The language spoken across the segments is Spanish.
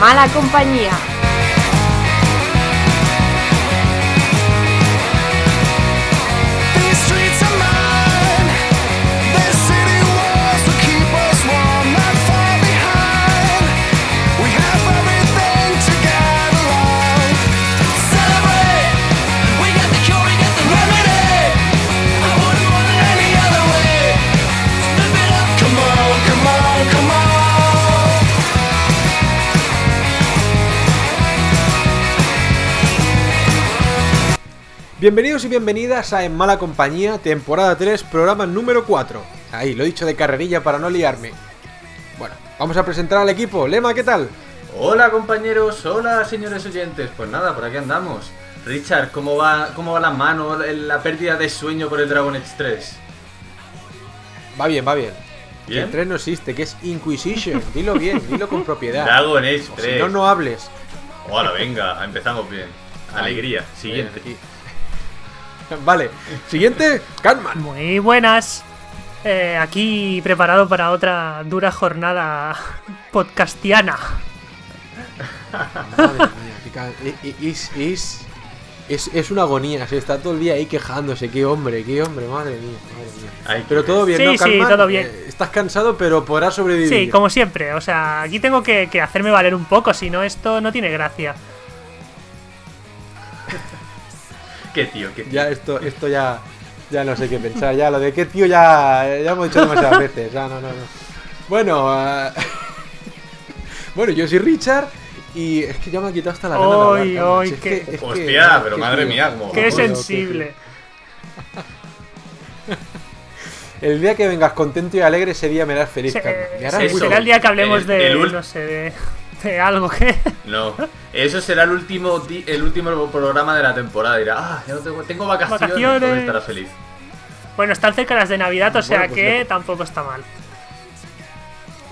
mala compañía. Bienvenidos y bienvenidas a En Mala Compañía, temporada 3, programa número 4. Ahí, lo he dicho de carrerilla para no liarme. Bueno, vamos a presentar al equipo. Lema, ¿qué tal? Hola compañeros, hola señores oyentes. Pues nada, por aquí andamos. Richard, ¿cómo va, cómo va la mano, la pérdida de sueño por el Dragon Age 3? Va bien, va bien. El 3 no existe, que es Inquisition. Dilo bien, dilo con propiedad. Dragon Age O 3. Si no, no hables. Hola, venga, empezamos bien. Alegría. Siguiente. Bien. Vale, siguiente, Catman. Muy buenas. Eh, aquí preparado para otra dura jornada podcastiana. Madre mía, es, es, es, es una agonía, se está todo el día ahí quejándose. Qué hombre, qué hombre, madre mía. Madre mía. Ay, Pero todo bien, Sí, ¿no, sí, todo bien. Eh, estás cansado, pero podrás sobrevivir. Sí, como siempre. O sea, aquí tengo que, que hacerme valer un poco, si no esto no tiene gracia. Qué tío, qué tío. Ya esto, esto ya, ya no sé qué pensar. Ya lo de qué tío ya, ya hemos dicho demasiadas veces. Ya, no, no, no. Bueno, ah, bueno, yo soy Richard y es que ya me ha quitado hasta la gana de hablar, Ay, Carmen. ay, Si es qué- que- es que- Hostia, pero madre tío. mía, como- Qué sensible. El día que vengas contento y alegre, ese día me harás feliz, Se- Carmen. Me harás se- eso. muy será el día que hablemos El- de, el no sé, de, algo que... No, eso será el último el último programa de la temporada. Dirá, ah, ya no tengo, tengo vacaciones, Vacaciones. estará feliz. Bueno, están cerca las de Navidad, o sea Bueno, pues que tampoco está mal.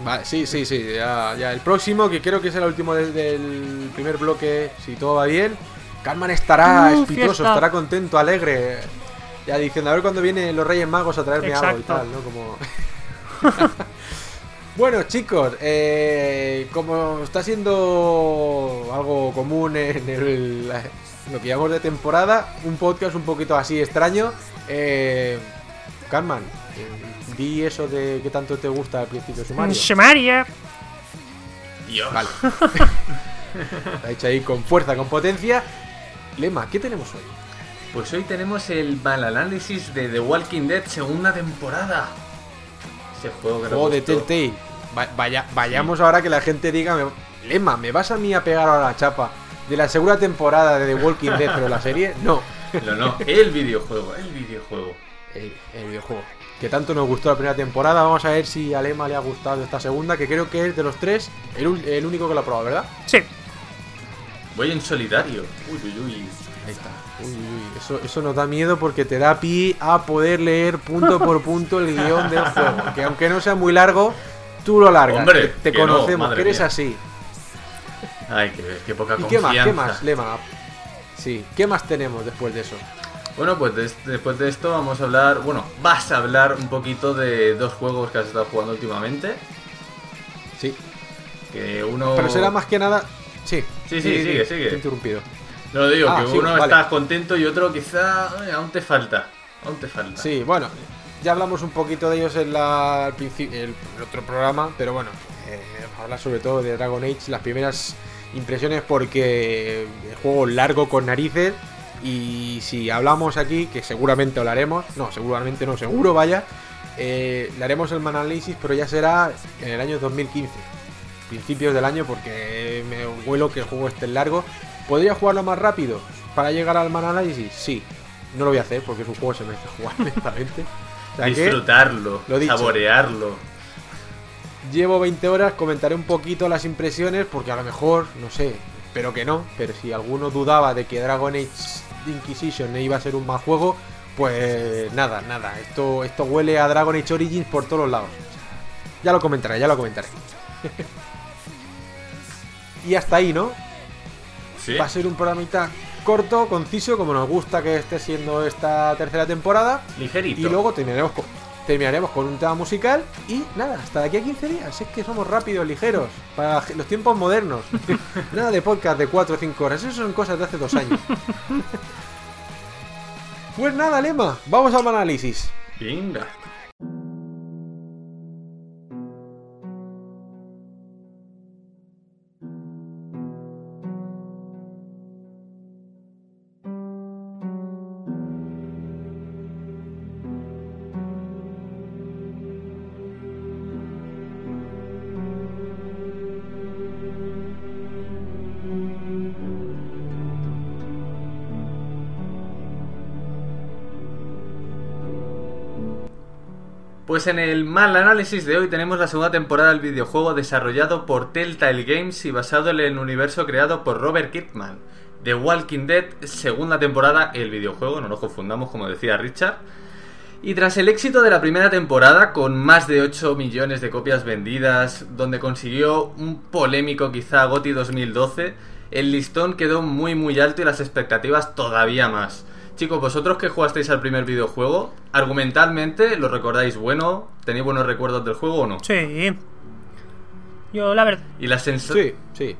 Vale, sí, sí, sí. Ya, ya el próximo, que creo que es el último de- del primer bloque, si todo va bien. Carmen estará Uh, espitoso, fiesta. estará contento, alegre. Ya diciendo, a ver cuándo vienen los Reyes Magos a traerme algo y tal, ¿no? Como. bueno, chicos, eh, como está siendo algo común en el- lo que llamamos de temporada, un podcast un poquito así extraño. Eh, Carmen, eh, di eso de que tanto te gusta al principio sumario. Shemaria. Dios. Vale. Está hecho ahí con fuerza, con potencia. Lema, ¿qué tenemos hoy? Pues hoy tenemos el mal análisis de The Walking Dead segunda temporada. Ese juego que Juego de. Telltale. Va- vaya, vayamos ahora que la gente diga, me- Lema, ¿me vas a mí a pegar ahora la chapa de la segunda temporada de The Walking Dead, pero la serie? No. No, no, el videojuego, el videojuego. El, el videojuego. Que tanto nos gustó la primera temporada. Vamos a ver si a Lema le ha gustado esta segunda, que creo que es de los tres el, único que lo ha probado, ¿verdad? Sí. Voy en solitario. Uy, uy, uy. Ahí está. Uy, uy, eso, eso nos da miedo porque te da pie a poder leer punto por punto el guion del juego. Que aunque no sea muy largo, tú lo largas. Hombre, te que conocemos, que eres mía. así. Ay, qué, qué poca ¿Y qué más? confianza. ¿Qué más, Lema? Sí, ¿qué más tenemos después de eso? Bueno, pues des- después de esto vamos a hablar, bueno, vas a hablar un poquito de dos juegos que has estado jugando últimamente. Sí. Que uno... Pero será más que nada. Sí. Sí, sí, sigue, sigue. te he interrumpido. No lo digo, Ah, que sí, uno vale. estás contento y otro quizá ay, aún te falta. Aún te falta. Sí, bueno, ya hablamos un poquito de ellos en la, el, otro programa, pero bueno, eh, hablar sobre todo de Dragon Age, las primeras impresiones porque el juego largo con narices y si hablamos aquí, que seguramente hablaremos, no, seguramente no, seguro vaya, eh, le haremos el análisis, pero ya será en el año 2015, principios del año, porque me huelo que el juego esté largo. ¿Podría jugarlo más rápido para llegar al análisis? Sí, no lo voy a hacer porque es un juego que se merece jugar lentamente. Que Disfrutarlo, lo dicho. saborearlo. llevo 20 horas, comentaré un poquito las impresiones porque a lo mejor, no sé, espero que no, pero si alguno dudaba de que Dragon Age Inquisition iba a ser un mal juego, pues nada, nada, esto, esto huele a Dragon Age Origins por todos lados. Ya lo comentaré, ya lo comentaré. y hasta ahí, ¿no? Sí. Va a ser un programita corto, conciso, como nos gusta que esté siendo esta tercera temporada. Ligerito. Y luego terminaremos con. terminaremos con un tema musical y nada, hasta de aquí a 15 días. Es que somos rápidos, ligeros, para los tiempos modernos. nada de podcast de 4 o 5 horas, eso son cosas de hace dos años. pues nada, Lema, vamos al análisis. Venga. Pues en el mal análisis de hoy tenemos la segunda temporada del videojuego desarrollado por Telltale Games y basado en el universo creado por Robert Kirkman. The Walking Dead, segunda temporada, el videojuego, no nos confundamos como decía Richard. Y tras el éxito de la primera temporada, con más de 8 millones de copias vendidas, donde consiguió un polémico quizá GOTY 2012, el listón quedó muy muy alto y las expectativas todavía más. Chicos, vosotros que jugasteis al primer videojuego, argumentalmente, ¿lo recordáis bueno? ¿Tenéis buenos recuerdos del juego o no? Sí. Yo, la verdad. Y la sensación... Sí, sí.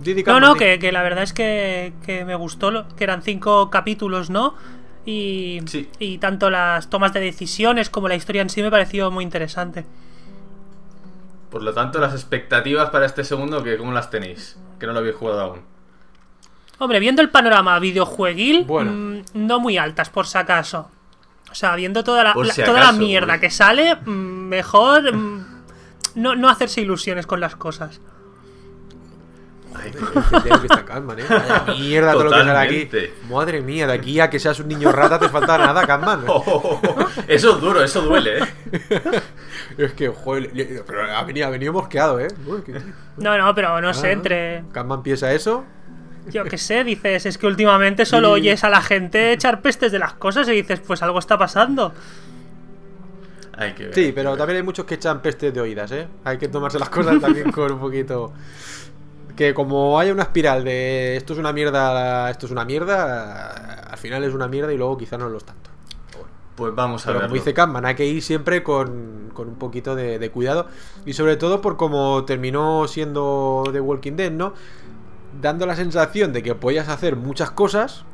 Didi No, no, que, que la verdad es que, que me gustó, lo- que eran cinco capítulos, ¿no? Y, Sí. y tanto las tomas de decisiones como la historia en sí me pareció muy interesante. Por lo tanto, las expectativas para este segundo, que ¿cómo las tenéis? Que no lo habéis jugado aún. Hombre, viendo el panorama videojueguil, Bueno. mm, no muy altas por si acaso. O sea, viendo toda la, mierda que sale, mm, mejor mm, no, no hacerse ilusiones con las cosas. Ay, que Catman, ¿eh? Vaya mierda todo lo que sale aquí. Totalmente. Madre mía, de aquí a que seas un niño rata te falta nada, Catman. Oh, eso es duro, eso duele, ¿eh? Es que, joder, pero ha venido, ha venido mosqueado, ¿eh? Uy, No, no, pero no sé, Ah. entre. Catman piensa eso. Yo qué sé, dices, es que últimamente solo Y- oyes a la gente echar pestes de las cosas y dices, pues algo está pasando. Hay que ver. Sí, pero también hay muchos que echan pestes de oídas, ¿eh? Hay que tomarse las cosas también con un poquito. Que como haya una espiral de esto es una mierda, esto es una mierda, al final es una mierda y luego quizá no lo es tanto. Pues vamos a Pero ver. como dice Catman, hay que ir siempre con, con un poquito de, de cuidado. Y sobre todo por como terminó siendo The Walking Dead, ¿no? Dando la sensación de que podías hacer muchas cosas.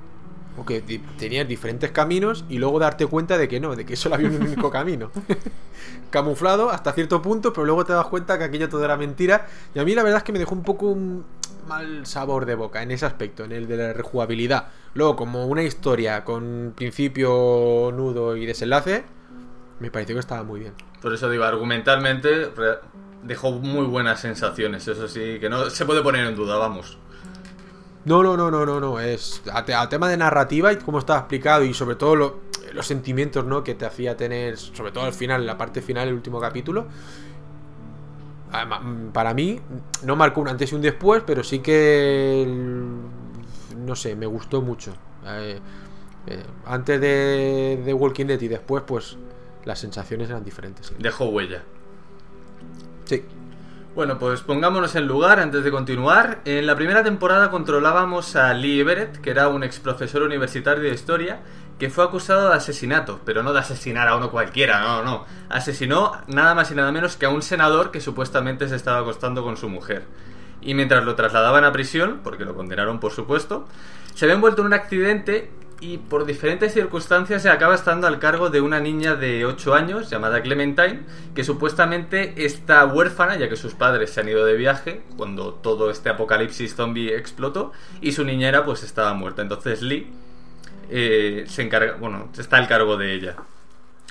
O que tenías diferentes caminos. Y luego darte cuenta de que no, de que solo había un único camino. Camuflado hasta cierto punto, pero luego te das cuenta que aquello todo era mentira. Y a mí la verdad es que me dejó un poco un mal sabor de boca en ese aspecto, en el de la rejugabilidad. Luego, como una historia con principio, nudo y desenlace, me pareció que estaba muy bien. Por eso digo, argumentalmente dejó muy buenas sensaciones. Eso sí, que no se puede poner en duda, vamos. No, no, no, no, no, no. Es a, te- a tema de narrativa y cómo estaba explicado y sobre todo lo- los sentimientos, ¿no? Que te hacía tener, sobre todo al final, la parte final, el último capítulo. Además, mm, Para mí, no marcó un antes y un después, pero sí que. el- No sé, me gustó mucho. Eh, eh, antes de, de Walking Dead y después, pues las sensaciones eran diferentes. sí. Dejó huella. Sí. Bueno, pues pongámonos en lugar antes de continuar. En la primera temporada controlábamos a Lee Everett, que era un ex profesor universitario de historia, que fue acusado de asesinato, pero no de asesinar a uno cualquiera, no, no. Asesinó nada más y nada menos que a un senador que supuestamente se estaba acostando con su mujer. Y mientras lo trasladaban a prisión, porque lo condenaron por supuesto, se ve envuelto en un accidente y por diferentes circunstancias se acaba estando al cargo de una niña de 8 años llamada Clementine, que supuestamente está huérfana ya que sus padres se han ido de viaje cuando todo este apocalipsis zombie explotó y su niñera pues estaba muerta. Entonces Lee eh, se encarga, bueno, está al cargo de ella.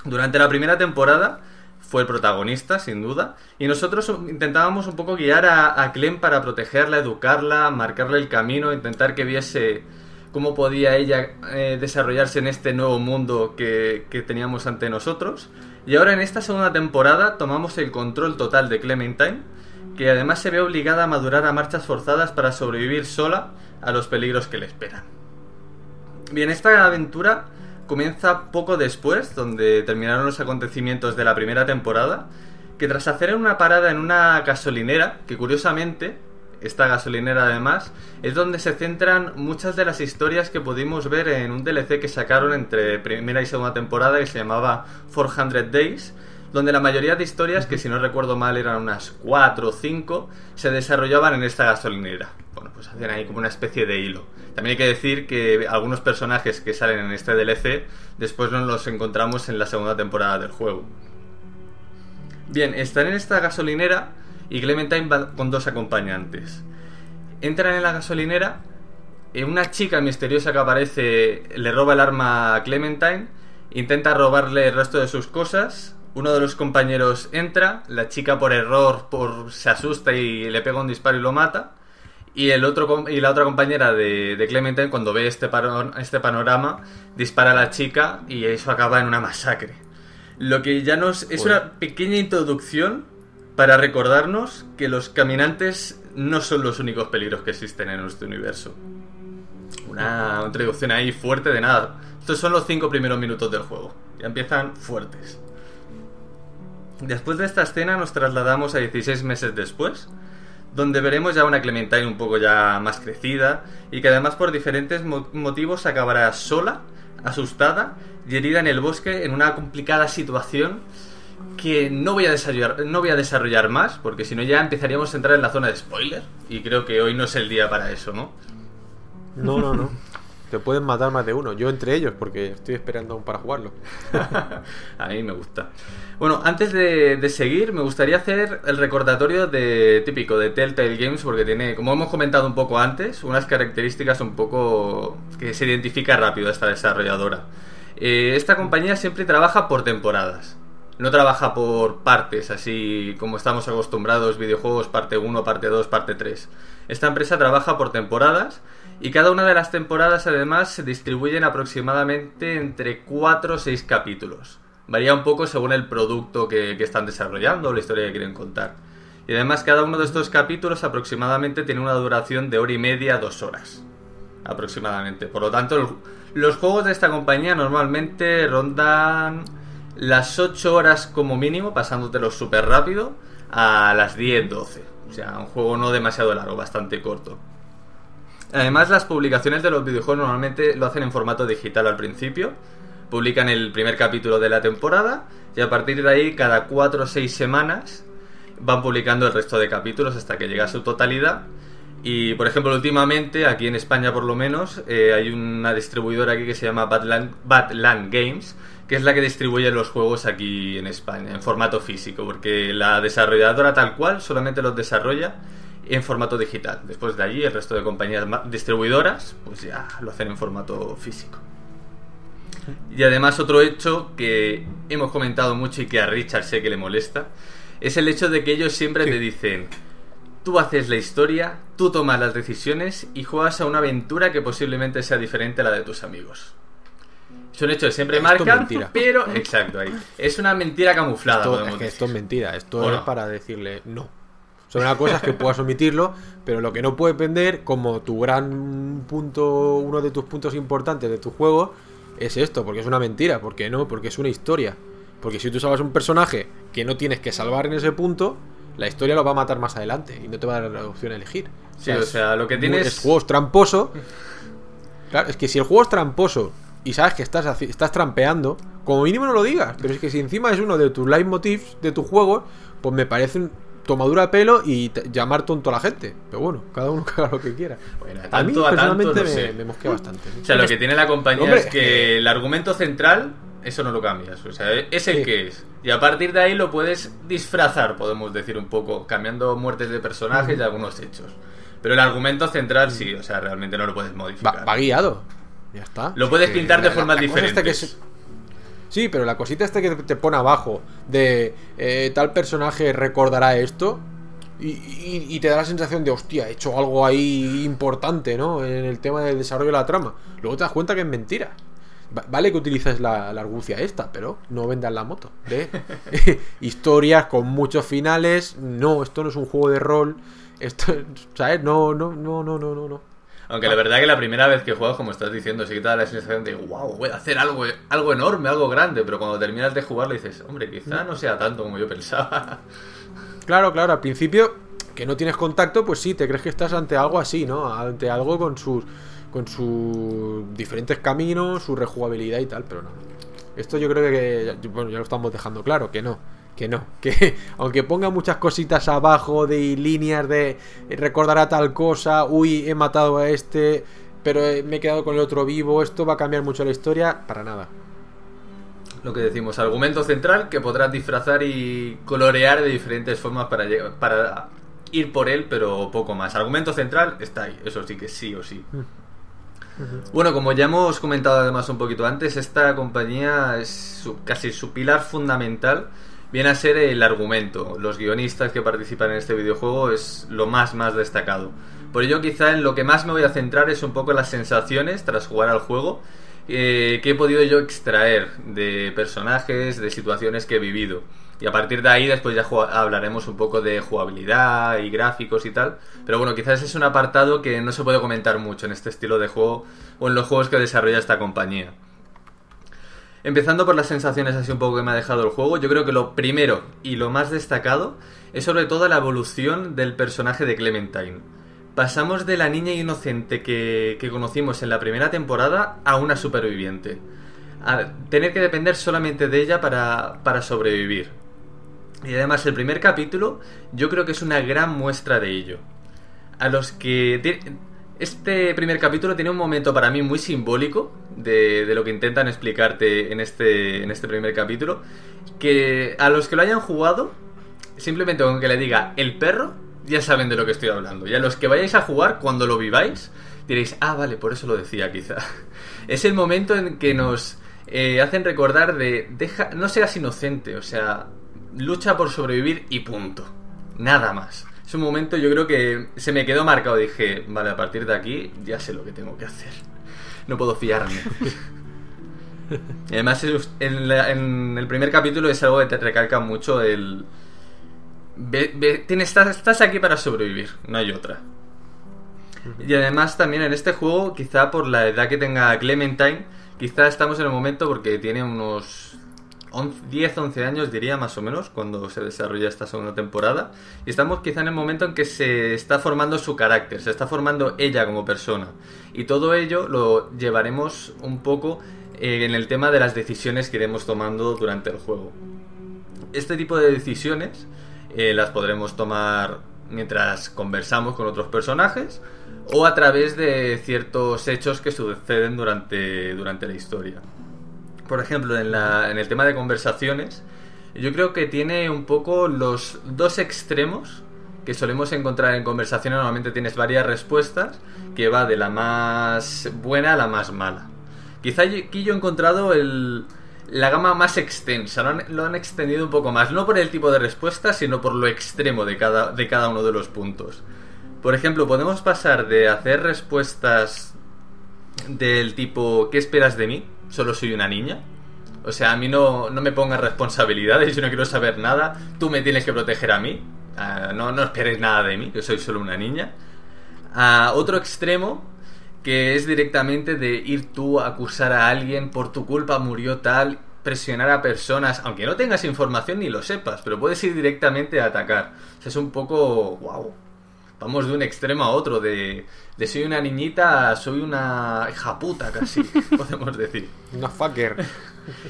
Durante la primera temporada fue el protagonista, sin duda, y nosotros intentábamos un poco guiar a, a Clem para protegerla, educarla, marcarle el camino, intentar que viese cómo podía ella eh, desarrollarse en este nuevo mundo que, que teníamos ante nosotros. Y ahora en esta segunda temporada tomamos el control total de Clementine, que además se ve obligada a madurar a marchas forzadas para sobrevivir sola a los peligros que le esperan. Bien, esta aventura comienza poco después, donde terminaron los acontecimientos de la primera temporada, que tras hacer una parada en una gasolinera, que curiosamente esta gasolinera además, es donde se centran muchas de las historias que pudimos ver en un DLC que sacaron entre primera y segunda temporada que se llamaba 400 Days, donde la mayoría de historias, que si no recuerdo mal eran unas 4 o 5, se desarrollaban en esta gasolinera. Bueno, pues hacían ahí como una especie de hilo. También hay que decir que algunos personajes que salen en este DLC después nos los encontramos en la segunda temporada del juego. Bien, están en esta gasolinera y Clementine va con dos acompañantes. Entran en la gasolinera, eh, una chica misteriosa que aparece le roba el arma a Clementine, intenta robarle el resto de sus cosas. Uno de los compañeros entra, la chica por error por, se asusta y le pega un disparo y lo mata. Y, el otro, y la otra compañera de, de Clementine, cuando ve este, este panorama, dispara a la chica y eso acaba en una masacre. Lo que ya nos. Es una pequeña introducción para recordarnos que los caminantes no son los únicos peligros que existen en nuestro universo. Una introducción ahí fuerte de nada. Estos son los cinco primeros minutos del juego. Ya empiezan fuertes. Después de esta escena nos trasladamos a 16 meses después, donde veremos ya una Clementine un poco ya más crecida y que además por diferentes mo- motivos acabará sola, asustada y herida en el bosque en una complicada situación que no voy a desarrollar, no voy a desarrollar más, porque si no ya empezaríamos a entrar en la zona de spoiler y creo que hoy no es el día para eso, ¿no? No, no, no. Te pueden matar más de uno. Yo entre ellos, porque estoy esperando aún para jugarlo. A mí me gusta. Bueno, antes de, de seguir, me gustaría hacer el recordatorio de típico de Telltale Games, porque tiene, como hemos comentado un poco antes, unas características un poco que se identifica rápido a esta desarrolladora. Eh, esta compañía siempre trabaja por temporadas. No trabaja por partes, así como estamos acostumbrados, videojuegos parte 1, parte 2, parte 3. Esta empresa trabaja por temporadas y cada una de las temporadas además se distribuyen aproximadamente entre 4 o 6 capítulos. Varía un poco según el producto que, están desarrollando o la historia que quieren contar. Y además cada uno de estos capítulos aproximadamente tiene una duración de hora y media a dos horas. Aproximadamente. Por lo tanto, los juegos de esta compañía normalmente rondan las 8 horas como mínimo, pasándotelos súper rápido, a las 10-12. O sea, un juego no demasiado largo, bastante corto. Además, las publicaciones de los videojuegos normalmente lo hacen en formato digital al principio. Publican el primer capítulo de la temporada y a partir de ahí, cada 4 o 6 semanas, van publicando el resto de capítulos hasta que llega a su totalidad. Y, por ejemplo, últimamente, aquí en España por lo menos, eh, hay una distribuidora aquí que se llama Badland Games, que es la que distribuye los juegos aquí en España, en formato físico, porque la desarrolladora tal cual solamente los desarrolla en formato digital. Después de allí, el resto de compañías distribuidoras, pues ya lo hacen en formato físico. Y además otro hecho que hemos comentado mucho y que a Richard sé que le molesta, es el hecho de que ellos siempre Sí. te dicen, tú haces la historia, tú tomas las decisiones y juegas a una aventura que posiblemente sea diferente a la de tus amigos. Es un hecho siempre Esto mentira. pero exacto ahí. Es una mentira camuflada, Esto, es que decir. esto es mentira. Esto ¿O es para decirle no. Son una cosas que puedas omitirlo, pero lo que no puedes vender como tu gran punto, uno de tus puntos importantes de tu juego, es esto, porque es una mentira. ¿Por qué no? Porque es una historia. Porque si tú salvas un personaje que no tienes que salvar en ese punto, la historia lo va a matar más adelante y no te va a dar la opción a elegir. Sí, o sea, lo que tienes- Es juego es tramposo. Claro, es que si el juego es tramposo y sabes que estás, estás trampeando, como mínimo no lo digas. Pero es que si encima es uno de tus leitmotivs de tu juego, pues me parece un tomadura de pelo y llamar tonto a la gente. Pero bueno, cada uno que haga lo que quiera. Bueno, a mí tanto a tanto, no me, sé. me mosquea bastante. O sea, lo que tiene la compañía Hombre, es que el argumento central, eso no lo cambias. O sea, es el Sí. que es. Y a partir de ahí lo puedes disfrazar, podemos decir un poco, cambiando muertes de personajes y algunos hechos. Pero el argumento central sí, o sea, realmente no lo puedes Va, modificar. va guiado. Ya está. Lo puedes pintar de la- formas la diferentes. es- Sí, pero la cosita esta que te pone abajo de eh, tal personaje recordará esto y, y- y te da la sensación de, hostia, he hecho algo ahí importante, ¿no? En el tema del desarrollo de la trama. Luego te das cuenta que es mentira. Va- Vale que utilices la, la argucia esta, pero no vendas la moto. De historias con muchos finales. No, esto no es un juego de rol. Esto, ¿sabes? No, no, no, no, no, no. no. Aunque la verdad que la primera vez que juegas, como estás diciendo, sí que te da la sensación de, wow, voy a hacer algo, algo enorme, algo grande. Pero cuando terminas de jugarlo dices, hombre, quizá no sea tanto como yo pensaba. Claro, claro, al principio que no tienes contacto, pues sí, te crees que estás ante algo así, ¿no? Ante algo con sus con sus diferentes caminos, su rejugabilidad y tal, pero no. Esto yo creo que bueno, ya lo estamos dejando claro, que no, que no, que aunque ponga muchas cositas abajo de líneas de recordar a tal cosa, uy, he matado a este, pero eh, me he quedado con el otro vivo, esto va a cambiar mucho la historia, para nada. Lo que decimos, argumento central que podrás disfrazar y colorear de diferentes formas para, para ir por él, pero poco más. Argumento central está ahí, eso sí que sí o sí. Bueno, como ya hemos comentado además un poquito antes, esta compañía es su- casi su pilar fundamental viene a ser el argumento. Los guionistas que participan en este videojuego es lo más más destacado. Por ello quizá en lo que más me voy a centrar es un poco las sensaciones tras jugar al juego eh, que he podido yo extraer de personajes, de situaciones que he vivido. Y a partir de ahí después ya hablaremos un poco de jugabilidad y gráficos y tal. Pero bueno, quizás es un apartado que no se puede comentar mucho en este estilo de juego o en los juegos que desarrolla esta compañía. Empezando por las sensaciones así un poco que me ha dejado el juego, yo creo que lo primero y lo más destacado es sobre todo la evolución del personaje de Clementine. Pasamos de la niña inocente que, que conocimos en la primera temporada a una superviviente. A tener que depender solamente de ella para, para sobrevivir. Y además el primer capítulo yo creo que es una gran muestra de ello. A los que... Este primer capítulo tiene un momento para mí muy simbólico de, de lo que intentan explicarte en este, en este primer capítulo. Que a los que lo hayan jugado, simplemente con que le diga el perro, ya saben de lo que estoy hablando. Y a los que vayáis a jugar, cuando lo viváis, diréis, ah, vale, por eso lo decía quizá. Es el momento en que nos eh, hacen recordar de, deja, no seas inocente, o sea, lucha por sobrevivir y punto. Nada más. Es un momento, yo creo que se me quedó marcado. Dije, vale, a partir de aquí ya sé lo que tengo que hacer. No puedo fiarme. Y además, en, la- en el primer capítulo es algo que te recalca mucho el. ve- ve- tienes, estás, estás aquí para sobrevivir, no hay otra. Y además, también en este juego, quizá por la edad que tenga Clementine, quizá estamos en el momento porque tiene unos 11 10, 11 años, diría más o menos, cuando se desarrolla esta segunda temporada. Y estamos quizá en el momento en que se está formando su carácter, se está formando ella como persona. Y todo ello lo llevaremos un poco eh, en el tema de las decisiones que iremos tomando durante el juego. Este tipo de decisiones eh, las podremos tomar mientras conversamos con otros personajes o a través de ciertos hechos que suceden durante, durante la historia. Por ejemplo, en, la- en el tema de conversaciones, yo creo que tiene un poco los dos extremos que solemos encontrar en conversaciones. Normalmente tienes varias respuestas que va de la más buena a la más mala. Quizá aquí yo he encontrado el, la gama más extensa, lo han, lo han extendido un poco más, no por el tipo de respuesta, sino por lo extremo de cada, de cada uno de los puntos. Por ejemplo, podemos pasar de hacer respuestas del tipo ¿qué esperas de mí? Solo soy una niña. O sea, a mí no, no me pongas responsabilidades, yo no quiero saber nada, tú me tienes que proteger a mí, Ah, no, no esperes nada de mí, que soy solo una niña. A otro extremo, que es directamente de ir tú a acusar a alguien por tu culpa murió tal, presionar a personas, aunque no tengas información ni lo sepas, pero puedes ir directamente a atacar. O sea, es un poco... wow. Vamos de un extremo a otro, de, de soy una niñita a soy una hija puta casi, podemos decir. Una fucker.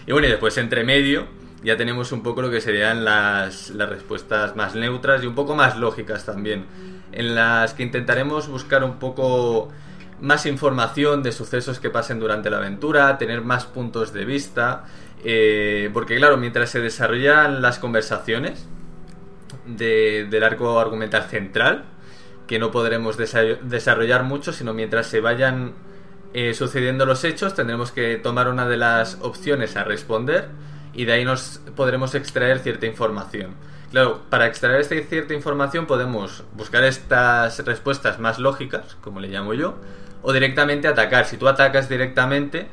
Y bueno, y después entre medio ya tenemos un poco lo que serían las, las respuestas más neutras y un poco más lógicas también, en las que intentaremos buscar un poco más información de sucesos que pasen durante la aventura, tener más puntos de vista, eh, porque claro, mientras se desarrollan las conversaciones de- del arco argumental central, que no podremos desa- desarrollar mucho, sino mientras se vayan eh, sucediendo los hechos, tendremos que tomar una de las opciones a responder y de ahí nos podremos extraer cierta información. Claro, para extraer esta cierta información podemos buscar estas respuestas más lógicas, como le llamo yo, o directamente atacar. Si tú atacas directamente,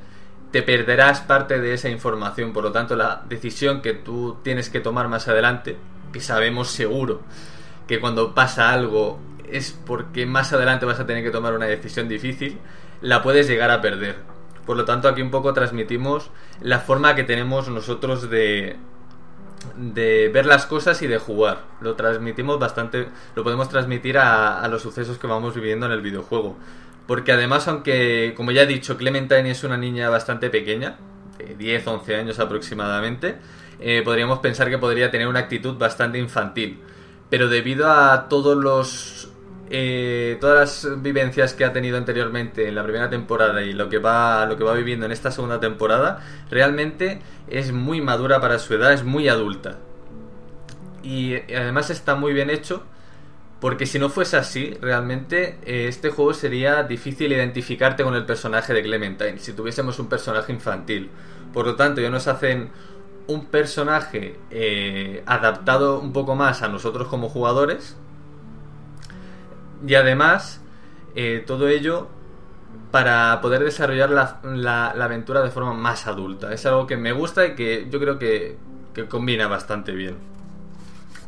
te perderás parte de esa información. Por lo tanto, la decisión que tú tienes que tomar más adelante, que sabemos seguro que cuando pasa algo es porque más adelante vas a tener que tomar una decisión difícil, la puedes llegar a perder. Por lo tanto, aquí un poco transmitimos la forma que tenemos nosotros de, de ver las cosas y de jugar. Lo transmitimos bastante, lo podemos transmitir a, a los sucesos que vamos viviendo en el videojuego. Porque además, aunque, como ya he dicho, Clementine es una niña bastante pequeña, de 10, 11 años aproximadamente, eh, podríamos pensar que podría tener una actitud bastante infantil. Pero debido a todos los eh, todas las vivencias que ha tenido anteriormente en la primera temporada y lo que va lo que va viviendo en esta segunda temporada, realmente es muy madura para su edad, es muy adulta. Y además está muy bien hecho porque si no fuese así, realmente eh, este juego sería difícil identificarte con el personaje de Clementine si tuviésemos un personaje infantil. Por lo tanto, ya nos hacen un personaje eh, adaptado un poco más a nosotros como jugadores. Y además, eh, todo ello para poder desarrollar la, la- aventura de forma más adulta. Es algo que me gusta y que yo creo que, que combina bastante bien.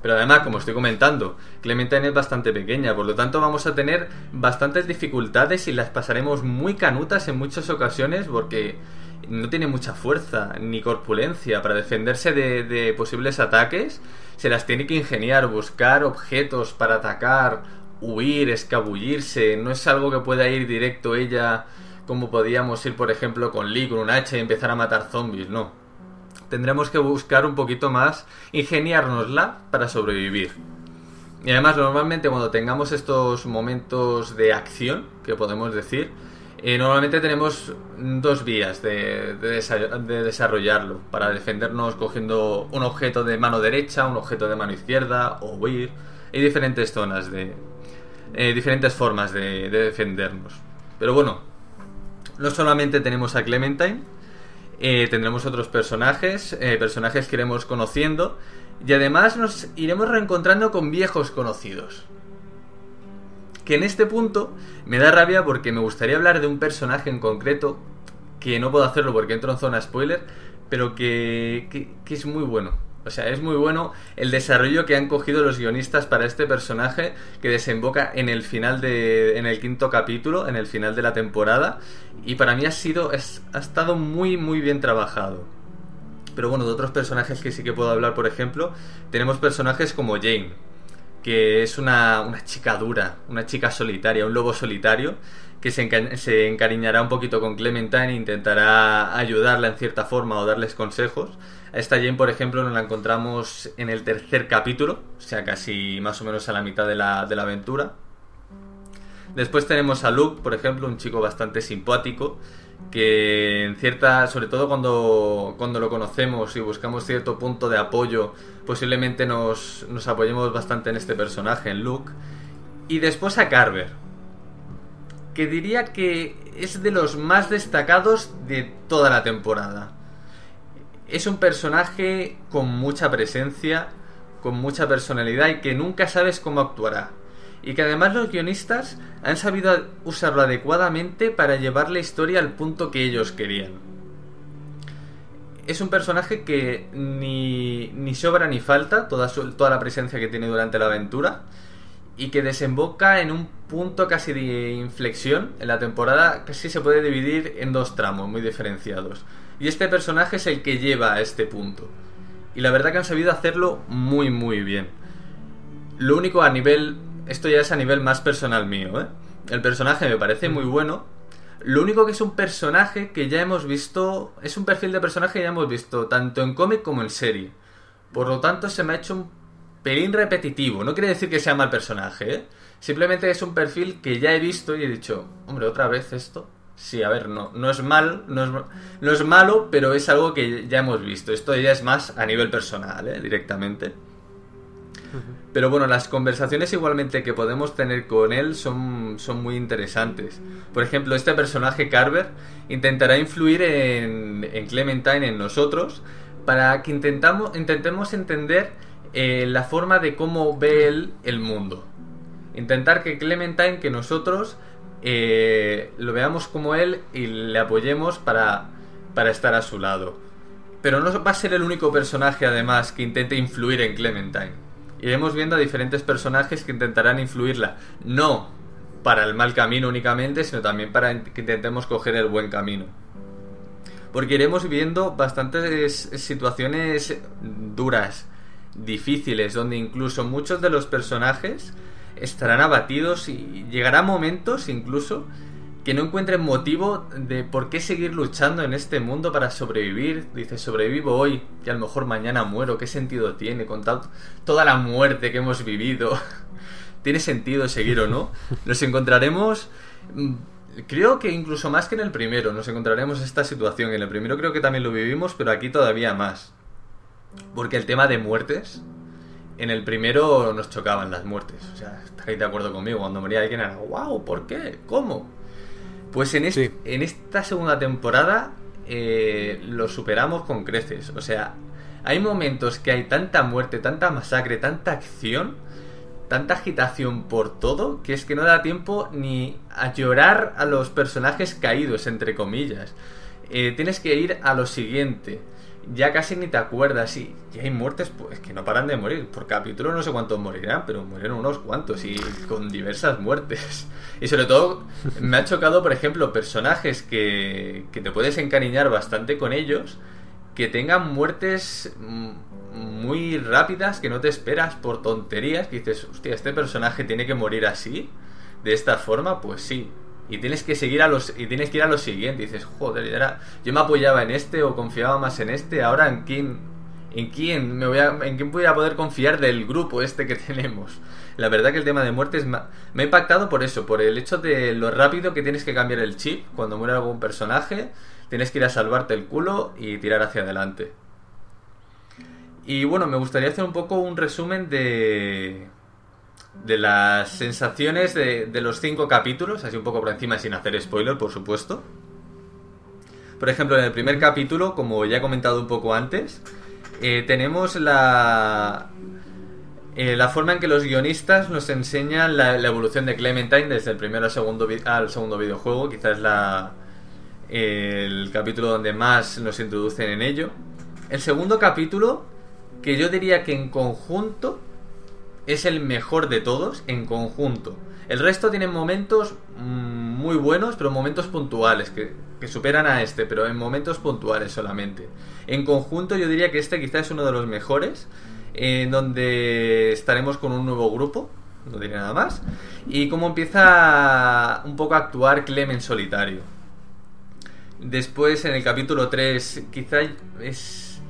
Pero además, como estoy comentando, Clementine es bastante pequeña, por lo tanto vamos a tener bastantes dificultades y las pasaremos muy canutas en muchas ocasiones porque no tiene mucha fuerza ni corpulencia para defenderse de, de posibles ataques. Se las tiene que ingeniar, buscar objetos para atacar, huir, escabullirse. No es algo que pueda ir directo ella como podíamos ir, por ejemplo, con Lee, con un hacha y empezar a matar zombies, no tendremos que buscar un poquito más, ingeniárnosla para sobrevivir. Y además, normalmente cuando tengamos estos momentos de acción, que podemos decir, eh, normalmente tenemos dos vías de, de desa- de desarrollarlo. Para defendernos cogiendo un objeto de mano derecha, un objeto de mano izquierda, o huir. Hay diferentes zonas de... eh, diferentes formas de, de defendernos. Pero bueno, no solamente tenemos a Clementine, eh, tendremos otros personajes, eh, personajes que iremos conociendo y además nos iremos reencontrando con viejos conocidos. Que en este punto me da rabia porque me gustaría hablar de un personaje en concreto que no puedo hacerlo porque entro en zona spoiler, pero que es muy bueno. O sea, es muy bueno el desarrollo que han cogido los guionistas para este personaje que desemboca en el final de. en el quinto capítulo, en el final de la temporada. Y para mí ha sido. es- ha estado muy, muy bien trabajado. Pero bueno, de otros personajes que sí que puedo hablar, por ejemplo, tenemos personajes como Jane, que es una, una chica dura, una chica solitaria, un lobo solitario, que se, enca- se encariñará un poquito con Clementine e intentará ayudarla en cierta forma o darles consejos. A esta Jane, por ejemplo, nos la encontramos en el tercer capítulo, o sea, casi más o menos a la mitad de la, de la aventura. Después tenemos a Luke, por ejemplo, un chico bastante simpático, que en cierta, sobre todo cuando, cuando lo conocemos y buscamos cierto punto de apoyo, posiblemente nos, nos apoyemos bastante en este personaje, en Luke. Y después a Carver, que diría que es de los más destacados de toda la temporada. Es un personaje con mucha presencia, con mucha personalidad y que nunca sabes cómo actuará. Y que además los guionistas han sabido usarlo adecuadamente para llevar la historia al punto que ellos querían. Es un personaje que ni, sobra ni falta toda la presencia que tiene durante la aventura y que desemboca en un punto casi de inflexión en la temporada, casi se puede dividir en dos tramos muy diferenciados. Y este personaje es el que lleva a este punto. Y la verdad que han sabido hacerlo muy muy bien. Lo único a nivel, esto ya es a nivel más personal mío, ¿eh? El personaje me parece muy bueno. Lo único que es un personaje que ya hemos visto, es un perfil de personaje que ya hemos visto tanto en cómic como en serie. Por lo tanto se me ha hecho un pelín repetitivo. No quiere decir que sea mal personaje, ¿eh? Simplemente es un perfil que ya he visto y he dicho, hombre, otra vez esto. Sí, a ver, no, no es mal, no es, no es malo, pero es algo que ya hemos visto. Esto ya es más a nivel personal, ¿eh? Directamente. Pero bueno, las conversaciones igualmente que podemos tener con él son, son muy interesantes. Por ejemplo, este personaje Carver intentará influir en, en Clementine, en nosotros, para que intentamos, intentemos entender eh, la forma de cómo ve él el mundo. Intentar que Clementine, que nosotros eh, lo veamos como él y le apoyemos para, para estar a su lado. Pero no va a ser el único personaje, además, que intente influir en Clementine. Iremos viendo a diferentes personajes que intentarán influirla. No para el mal camino únicamente, sino también para que intentemos coger el buen camino. Porque iremos viendo bastantes situaciones duras, difíciles, donde incluso muchos de los personajes estarán abatidos y llegará momentos incluso que no encuentren motivo de por qué seguir luchando en este mundo para sobrevivir. Dice, sobrevivo hoy y a lo mejor mañana muero. ¿Qué sentido tiene con toda la muerte que hemos vivido? ¿Tiene sentido seguir o no? Nos encontraremos... mm, Creo que incluso más que en el primero nos encontraremos esta situación. En el primero creo que también lo vivimos, pero aquí todavía más. Porque el tema de muertes, en el primero nos chocaban las muertes. O sea, estaréis de acuerdo conmigo. Cuando moría alguien era, wow, ¿por qué? ¿Cómo? Pues en, este- Sí. en esta segunda temporada eh, lo superamos con creces. O sea, hay momentos que hay tanta muerte, tanta masacre, tanta acción, tanta agitación por todo, que es que no da tiempo ni a llorar a los personajes caídos, entre comillas. Eh, tienes que ir a lo siguiente. Ya casi ni te acuerdas. Y, hay muertes, pues que no paran de morir. Por capítulo no sé cuántos morirán, pero murieron unos cuantos y con diversas muertes. Y sobre todo, me ha chocado, por ejemplo, personajes que, que te puedes encariñar bastante con ellos, que tengan muertes mm, muy rápidas, que no te esperas por tonterías, que dices, hostia, este personaje tiene que morir así, de esta forma, pues sí. Y tienes que seguir a los y tienes que ir a lo siguiente. Y dices, joder, era, yo me apoyaba en este o confiaba más en este, ahora en quién en quién me voy a, en quién voy a poder confiar del grupo este que tenemos. La verdad que el tema de muertes me ha, impactado por eso, por el hecho de lo rápido que tienes que cambiar el chip cuando muere algún personaje, tienes que ir a salvarte el culo y tirar hacia adelante. Y bueno, me gustaría hacer un poco un resumen de, de las sensaciones de, de los cinco capítulos, así un poco por encima sin hacer spoiler, por supuesto. Por ejemplo, en el primer capítulo, como ya he comentado un poco antes, eh, tenemos la, eh, la forma en que los guionistas nos enseñan la, evolución de Clementine desde el primero al segundo, al segundo videojuego, quizás la, el capítulo donde más nos introducen en ello. El segundo capítulo, que yo diría que en conjunto es el mejor de todos, en conjunto. El resto tienen momentos mm, muy buenos, pero momentos puntuales, que, superan a este, pero en momentos puntuales solamente. En conjunto yo diría que este quizás es uno de los mejores, en donde estaremos con un nuevo grupo, no diré nada más, y cómo empieza un poco a actuar Clem en solitario. Después, en el capítulo 3, quizá es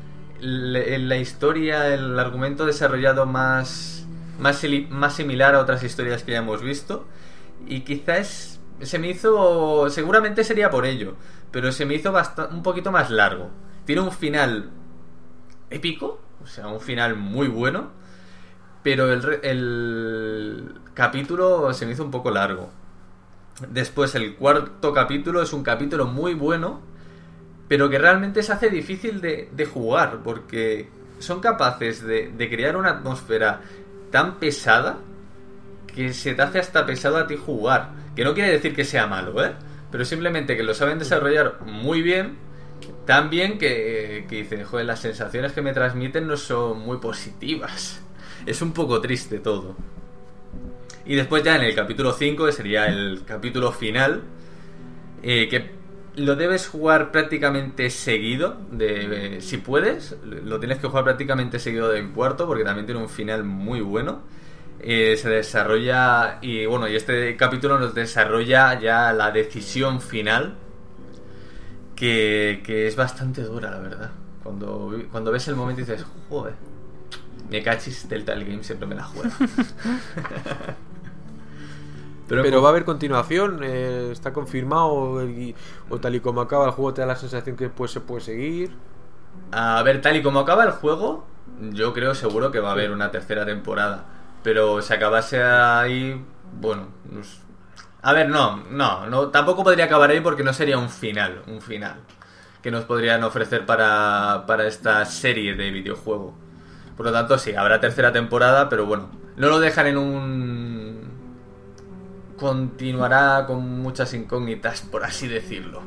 la historia, el argumento desarrollado más, más, más similar a otras historias que ya hemos visto. Y quizás se me hizo, seguramente sería por ello, pero se me hizo un poquito más largo. Tiene un final épico, o sea, un final muy bueno, pero el, el capítulo se me hizo un poco largo. Después el cuarto capítulo es un capítulo muy bueno, pero que realmente se hace difícil de, de jugar, porque son capaces de, de crear una atmósfera tan pesada que se te hace hasta pesado a ti jugar. Que no quiere decir que sea malo, ¿eh? Pero simplemente que lo saben desarrollar muy bien, tan bien que, que dicen, joder, las sensaciones que me transmiten no son muy positivas. Es un poco triste todo. Y después ya en el capítulo 5, que sería el capítulo final, eh, que lo debes jugar prácticamente seguido, de, si puedes, lo tienes que jugar prácticamente seguido del cuarto, porque también tiene un final muy bueno. Eh, se desarrolla, y bueno, y este capítulo nos desarrolla ya la decisión final, que, que es bastante dura, la verdad. Cuando, cuando ves el momento dices, joder, me cachis del tal game, siempre me la juego. Pero va a haber continuación, eh, está confirmado el- o tal y como acaba el juego te da la sensación que después se puede seguir. A ver, tal y como acaba el juego, yo creo seguro que va a haber una tercera temporada. Pero si acabase ahí, bueno, a ver, no, no, no, tampoco podría acabar ahí porque no sería un final, un final que nos podrían ofrecer para, para esta serie de videojuego. Por lo tanto, sí, habrá tercera temporada, pero bueno, no lo dejan en un... Continuará con muchas incógnitas, por así decirlo.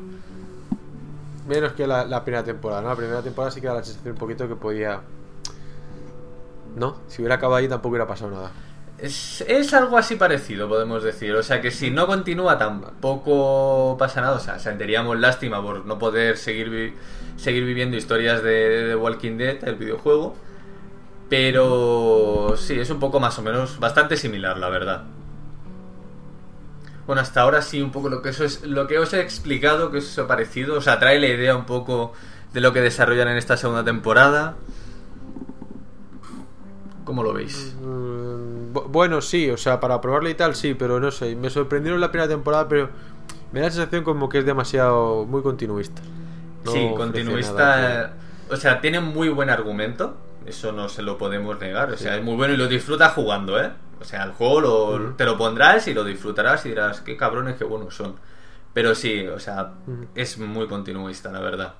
Menos que la, la primera temporada, ¿no? La primera temporada sí que da la sensación un poquito que podía. ¿No? Si hubiera acabado ahí tampoco hubiera pasado nada. Es, es algo así parecido, podemos decir. O sea que si no continúa tampoco pasa nada. O sea, sentiríamos lástima por no poder seguir, vi- seguir viviendo historias de, de Walking Dead, el videojuego. Pero sí, es un poco más o menos bastante similar, la verdad. Bueno, hasta ahora sí, un poco lo que, eso es, lo que os he explicado, que os ha parecido. O sea, trae la idea un poco de lo que desarrollan en esta segunda temporada. ¿Cómo lo veis? Mm, bu- Bueno, sí, o sea, para probarle y tal, sí, pero no sé. Me sorprendieron la primera temporada, pero me da la sensación como que es demasiado. muy continuista. No sí, continuista. nada O sea, tiene muy buen argumento. Eso no se lo podemos negar. O sea, es muy bueno y lo disfrutas jugando, ¿eh? O sea, el juego lo- te lo pondrás y lo disfrutarás y dirás, qué cabrones, qué buenos son. Pero sí, o sea, es muy continuista, la verdad.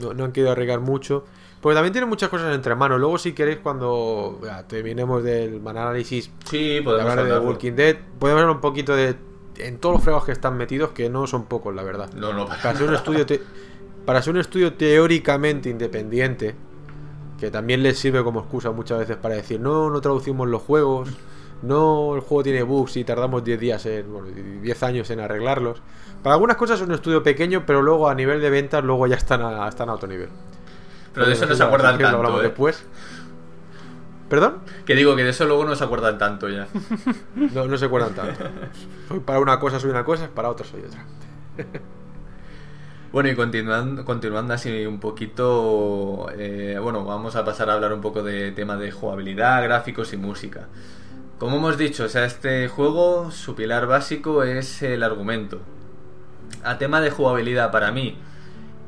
No, no han querido arriesgar mucho. Porque también tiene muchas cosas entre manos. Luego, si queréis, cuando ya, terminemos del análisis Sí, de podemos hablar de. Walking Dead, podemos hablar un poquito de. en todos los fregos que están metidos, que no son pocos, la verdad. No, no, para Para ser un estudio, te- para ser un estudio teóricamente independiente, que también les sirve como excusa muchas veces para decir, no, no traducimos los juegos, no, el juego tiene bugs y tardamos 10 días, en, bueno, 10 años en arreglarlos. Para algunas cosas es un estudio pequeño, pero luego a nivel de ventas, luego ya están a, están a otro nivel. Pero de eso no se acuerdan lo tanto, hablamos ¿eh? después. ¿Perdón? Que digo que de eso luego no se acuerdan tanto ya. No, no se acuerdan tanto. Soy para una cosa soy una cosa, para otra soy otra. Bueno, y continuando, continuando así un poquito, eh, bueno, vamos a pasar a hablar un poco de tema de jugabilidad, gráficos y música. Como hemos dicho, o sea, este juego, su pilar básico es el argumento. A tema de jugabilidad, para mí,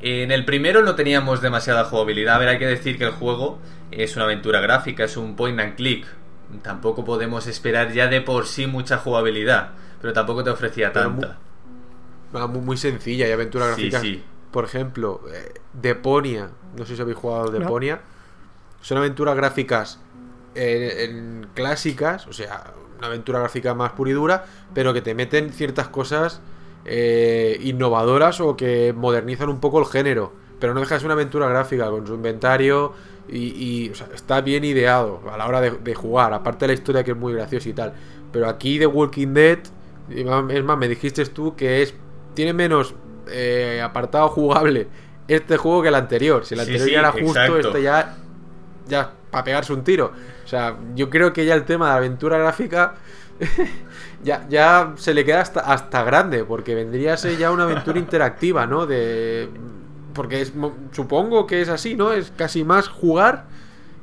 en el primero no teníamos demasiada jugabilidad. A ver, hay que decir que el juego es una aventura gráfica, es un point and click. Tampoco podemos esperar ya de por sí mucha jugabilidad, pero tampoco te ofrecía Pero tanta. Muy, muy sencilla y aventura Sí, gráfica. sí. Por ejemplo, eh, Deponia. No sé si habéis jugado No. Deponia. Son aventuras gráficas eh, en clásicas, o sea, una aventura gráfica más pura y dura, pero que te meten ciertas cosas eh, innovadoras o que modernizan un poco el género. Pero no deja de ser una aventura gráfica con su inventario y, y, o sea, está bien ideado a la hora de, de jugar. Aparte de la historia que es muy graciosa y tal. Pero aquí The Walking Dead, es más, me dijiste tú que es tiene menos eh, apartado jugable este juego que el anterior. Si el anterior sí, ya era justo, exacto. este ya ya para pegarse un tiro. O sea, yo creo que ya el tema de la aventura gráfica ya, ya se le queda hasta, hasta grande, porque vendría a ser ya una aventura interactiva, ¿no? De porque es, supongo que es así, ¿no? Es casi más jugar.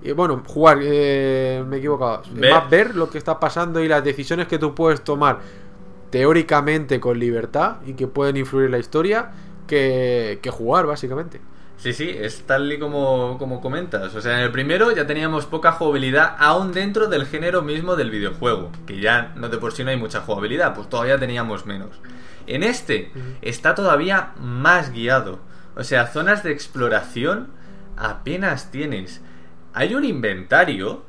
Y bueno, jugar, eh, me he equivocado. Ver. Más ver lo que está pasando y las decisiones que tú puedes tomar teóricamente con libertad y que pueden influir en la historia que, que jugar, básicamente. Sí, sí, es tal y como, como comentas. O sea, en el primero ya teníamos poca jugabilidad aún dentro del género mismo del videojuego. Que ya no de por sí no hay mucha jugabilidad, pues todavía teníamos menos. En este está todavía más guiado. O sea, zonas de exploración apenas tienes. Hay un inventario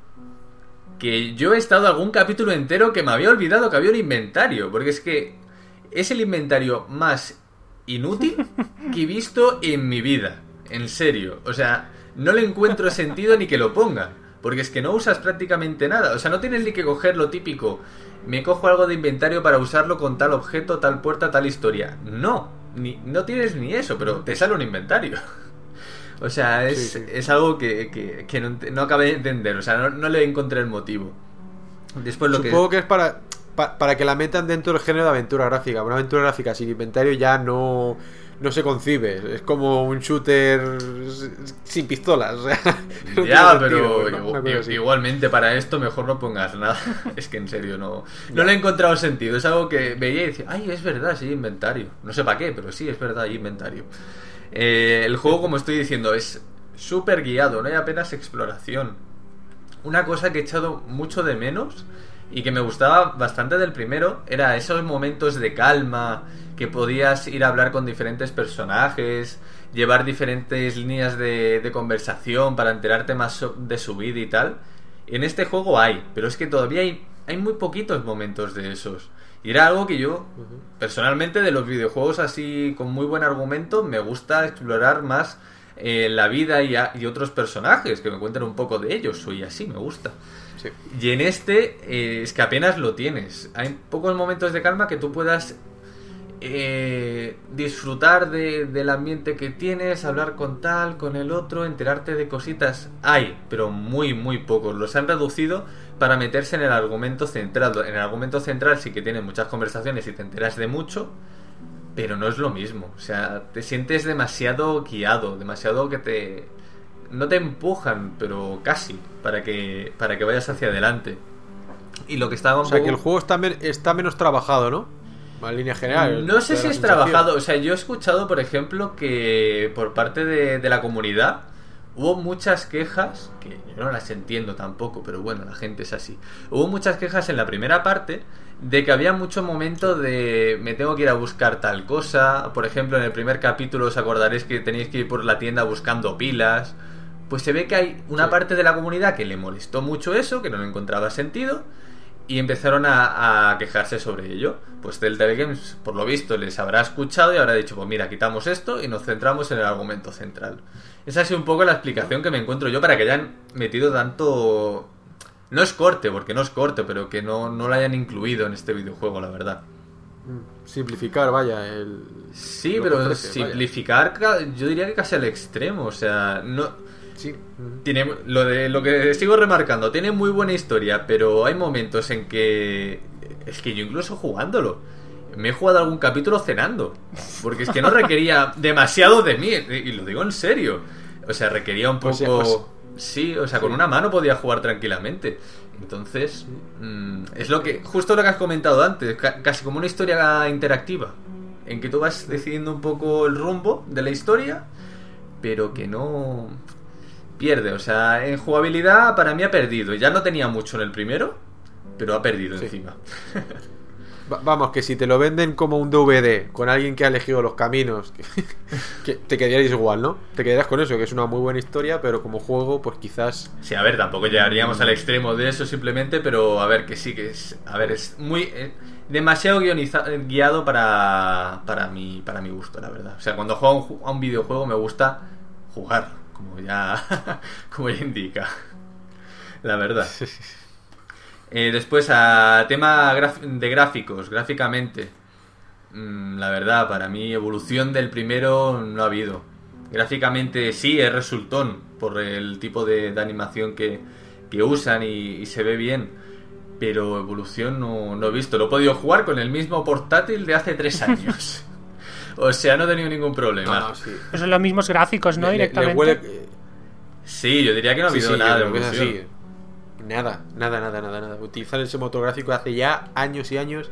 que yo he estado algún capítulo entero que me había olvidado que había un inventario. Porque es que es el inventario más inútil que he visto en mi vida. En serio. O sea, no le encuentro sentido ni que lo pongan. Porque es que no usas prácticamente nada. O sea, no tienes ni que coger lo típico. Me cojo algo de inventario para usarlo con tal objeto, tal puerta, tal historia. No. Ni, no tienes ni eso, pero te sale un inventario. O sea, es, Sí, sí. es algo que, que- que no, no acabé de entender. O sea, no, no le encontré el motivo. Después lo Supongo que... que... es para, pa- para que la metan dentro del género de aventura gráfica. Una aventura gráfica sin inventario ya no, no se concibe. Es como un shooter sin pistolas. no Ya, pero igualmente para esto mejor no pongas nada. es que en serio no, no le he encontrado sentido. Es algo que veía y decía, ay, es verdad, sí, inventario. No sé para qué, pero sí, es verdad, hay inventario. Eh, el juego, como estoy diciendo, es súper guiado, no hay apenas exploración. Una cosa que he echado mucho de menos y que me gustaba bastante del primero era esos momentos de calma, que podías ir a hablar con diferentes personajes, llevar diferentes líneas de, conversación para enterarte más de su vida y tal. En este juego hay, pero es que todavía hay muy poquitos momentos de esos. Y era algo que yo, personalmente, de los videojuegos así con muy buen argumento, me gusta explorar más eh, la vida y, a- y otros personajes, que me cuenten un poco de ellos, soy así, me gusta. Sí. Y en este eh, es que apenas lo tienes. Hay pocos momentos de calma que tú puedas eh, disfrutar de- del ambiente que tienes, hablar con tal, con el otro, enterarte de cositas. Hay, pero muy, muy pocos. Los han reducido para meterse en el argumento central. En el argumento central sí que tienes muchas conversaciones y te enteras de mucho, pero no es lo mismo. O sea, te sientes demasiado guiado, demasiado que te... No te empujan, pero casi, para que, para que vayas hacia adelante. Y lo que estaba un O sea, que el juego está, men- está menos trabajado, ¿no? En línea general. no sé si es sensación. trabajado, o sea, yo he escuchado, por ejemplo, que por parte de, de la comunidad hubo muchas quejas, que yo no las entiendo tampoco, pero bueno, la gente es así. Hubo muchas quejas en la primera parte de que había mucho momento de me tengo que ir a buscar tal cosa. Por ejemplo, en el primer capítulo os acordaréis que tenéis que ir por la tienda buscando pilas. Pues se ve que hay una Sí. parte de la comunidad que le molestó mucho eso, que no encontraba sentido y empezaron a, a quejarse sobre ello. Pues Telltale Games, por lo visto, les habrá escuchado y habrá dicho, pues mira, quitamos esto y nos centramos en el argumento central. Esa ha sido un poco la explicación que me encuentro yo para que hayan metido tanto... No es corte, porque no es corte, pero que no, no lo hayan incluido en este videojuego, la verdad. Mm, Simplificar, vaya. El... Sí, pero ofrece, simplificar, ca- yo diría que casi al extremo, o sea, no... Sí. Tiene lo de lo que sigo remarcando, tiene muy buena historia, pero hay momentos en que es que yo incluso jugándolo me he jugado algún capítulo cenando, porque es que no requería demasiado de mí y lo digo en serio. O sea, requería un O poco pues- sí, o sea, con una mano podía jugar tranquilamente. Entonces, mm, es lo que justo lo que has comentado antes, ca- casi como una historia interactiva, en que tú vas decidiendo un poco el rumbo de la historia, pero que no pierde. O sea, en jugabilidad para mí ha perdido. Ya no tenía mucho en el primero, pero ha perdido Sí. encima. Va- Vamos, que si te lo venden como un DVD con alguien que ha elegido los caminos, que, que te quedarías igual, ¿no? Te quedarías con eso, que es una muy buena historia, pero como juego, pues quizás. Sí, a ver, tampoco llegaríamos al extremo de eso simplemente, pero a ver, que sí que es. A ver, es muy. eh, demasiado guioniza- eh, guiado para, para, mi, para mi gusto, la verdad. O sea, cuando juego a un, a un videojuego me gusta jugar, como ya, como ya indica. La verdad. Eh, después, a tema de gráficos, gráficamente. Mm, la verdad, para mí, evolución del primero no ha habido. Gráficamente sí, es resultón por el tipo de, de animación que, que usan y, y se ve bien. Pero evolución no, no he visto. Lo he podido jugar con el mismo portátil de hace tres años. o sea, no he tenido ningún problema. No, no, sí. Pues son los mismos gráficos, ¿no? Le- le- le Directamente. huele- Sí, yo diría que no ha sí, habido sí, nada de evolución. Nada, nada, nada, nada, nada. Utilizan ese motor gráfico hace ya años y años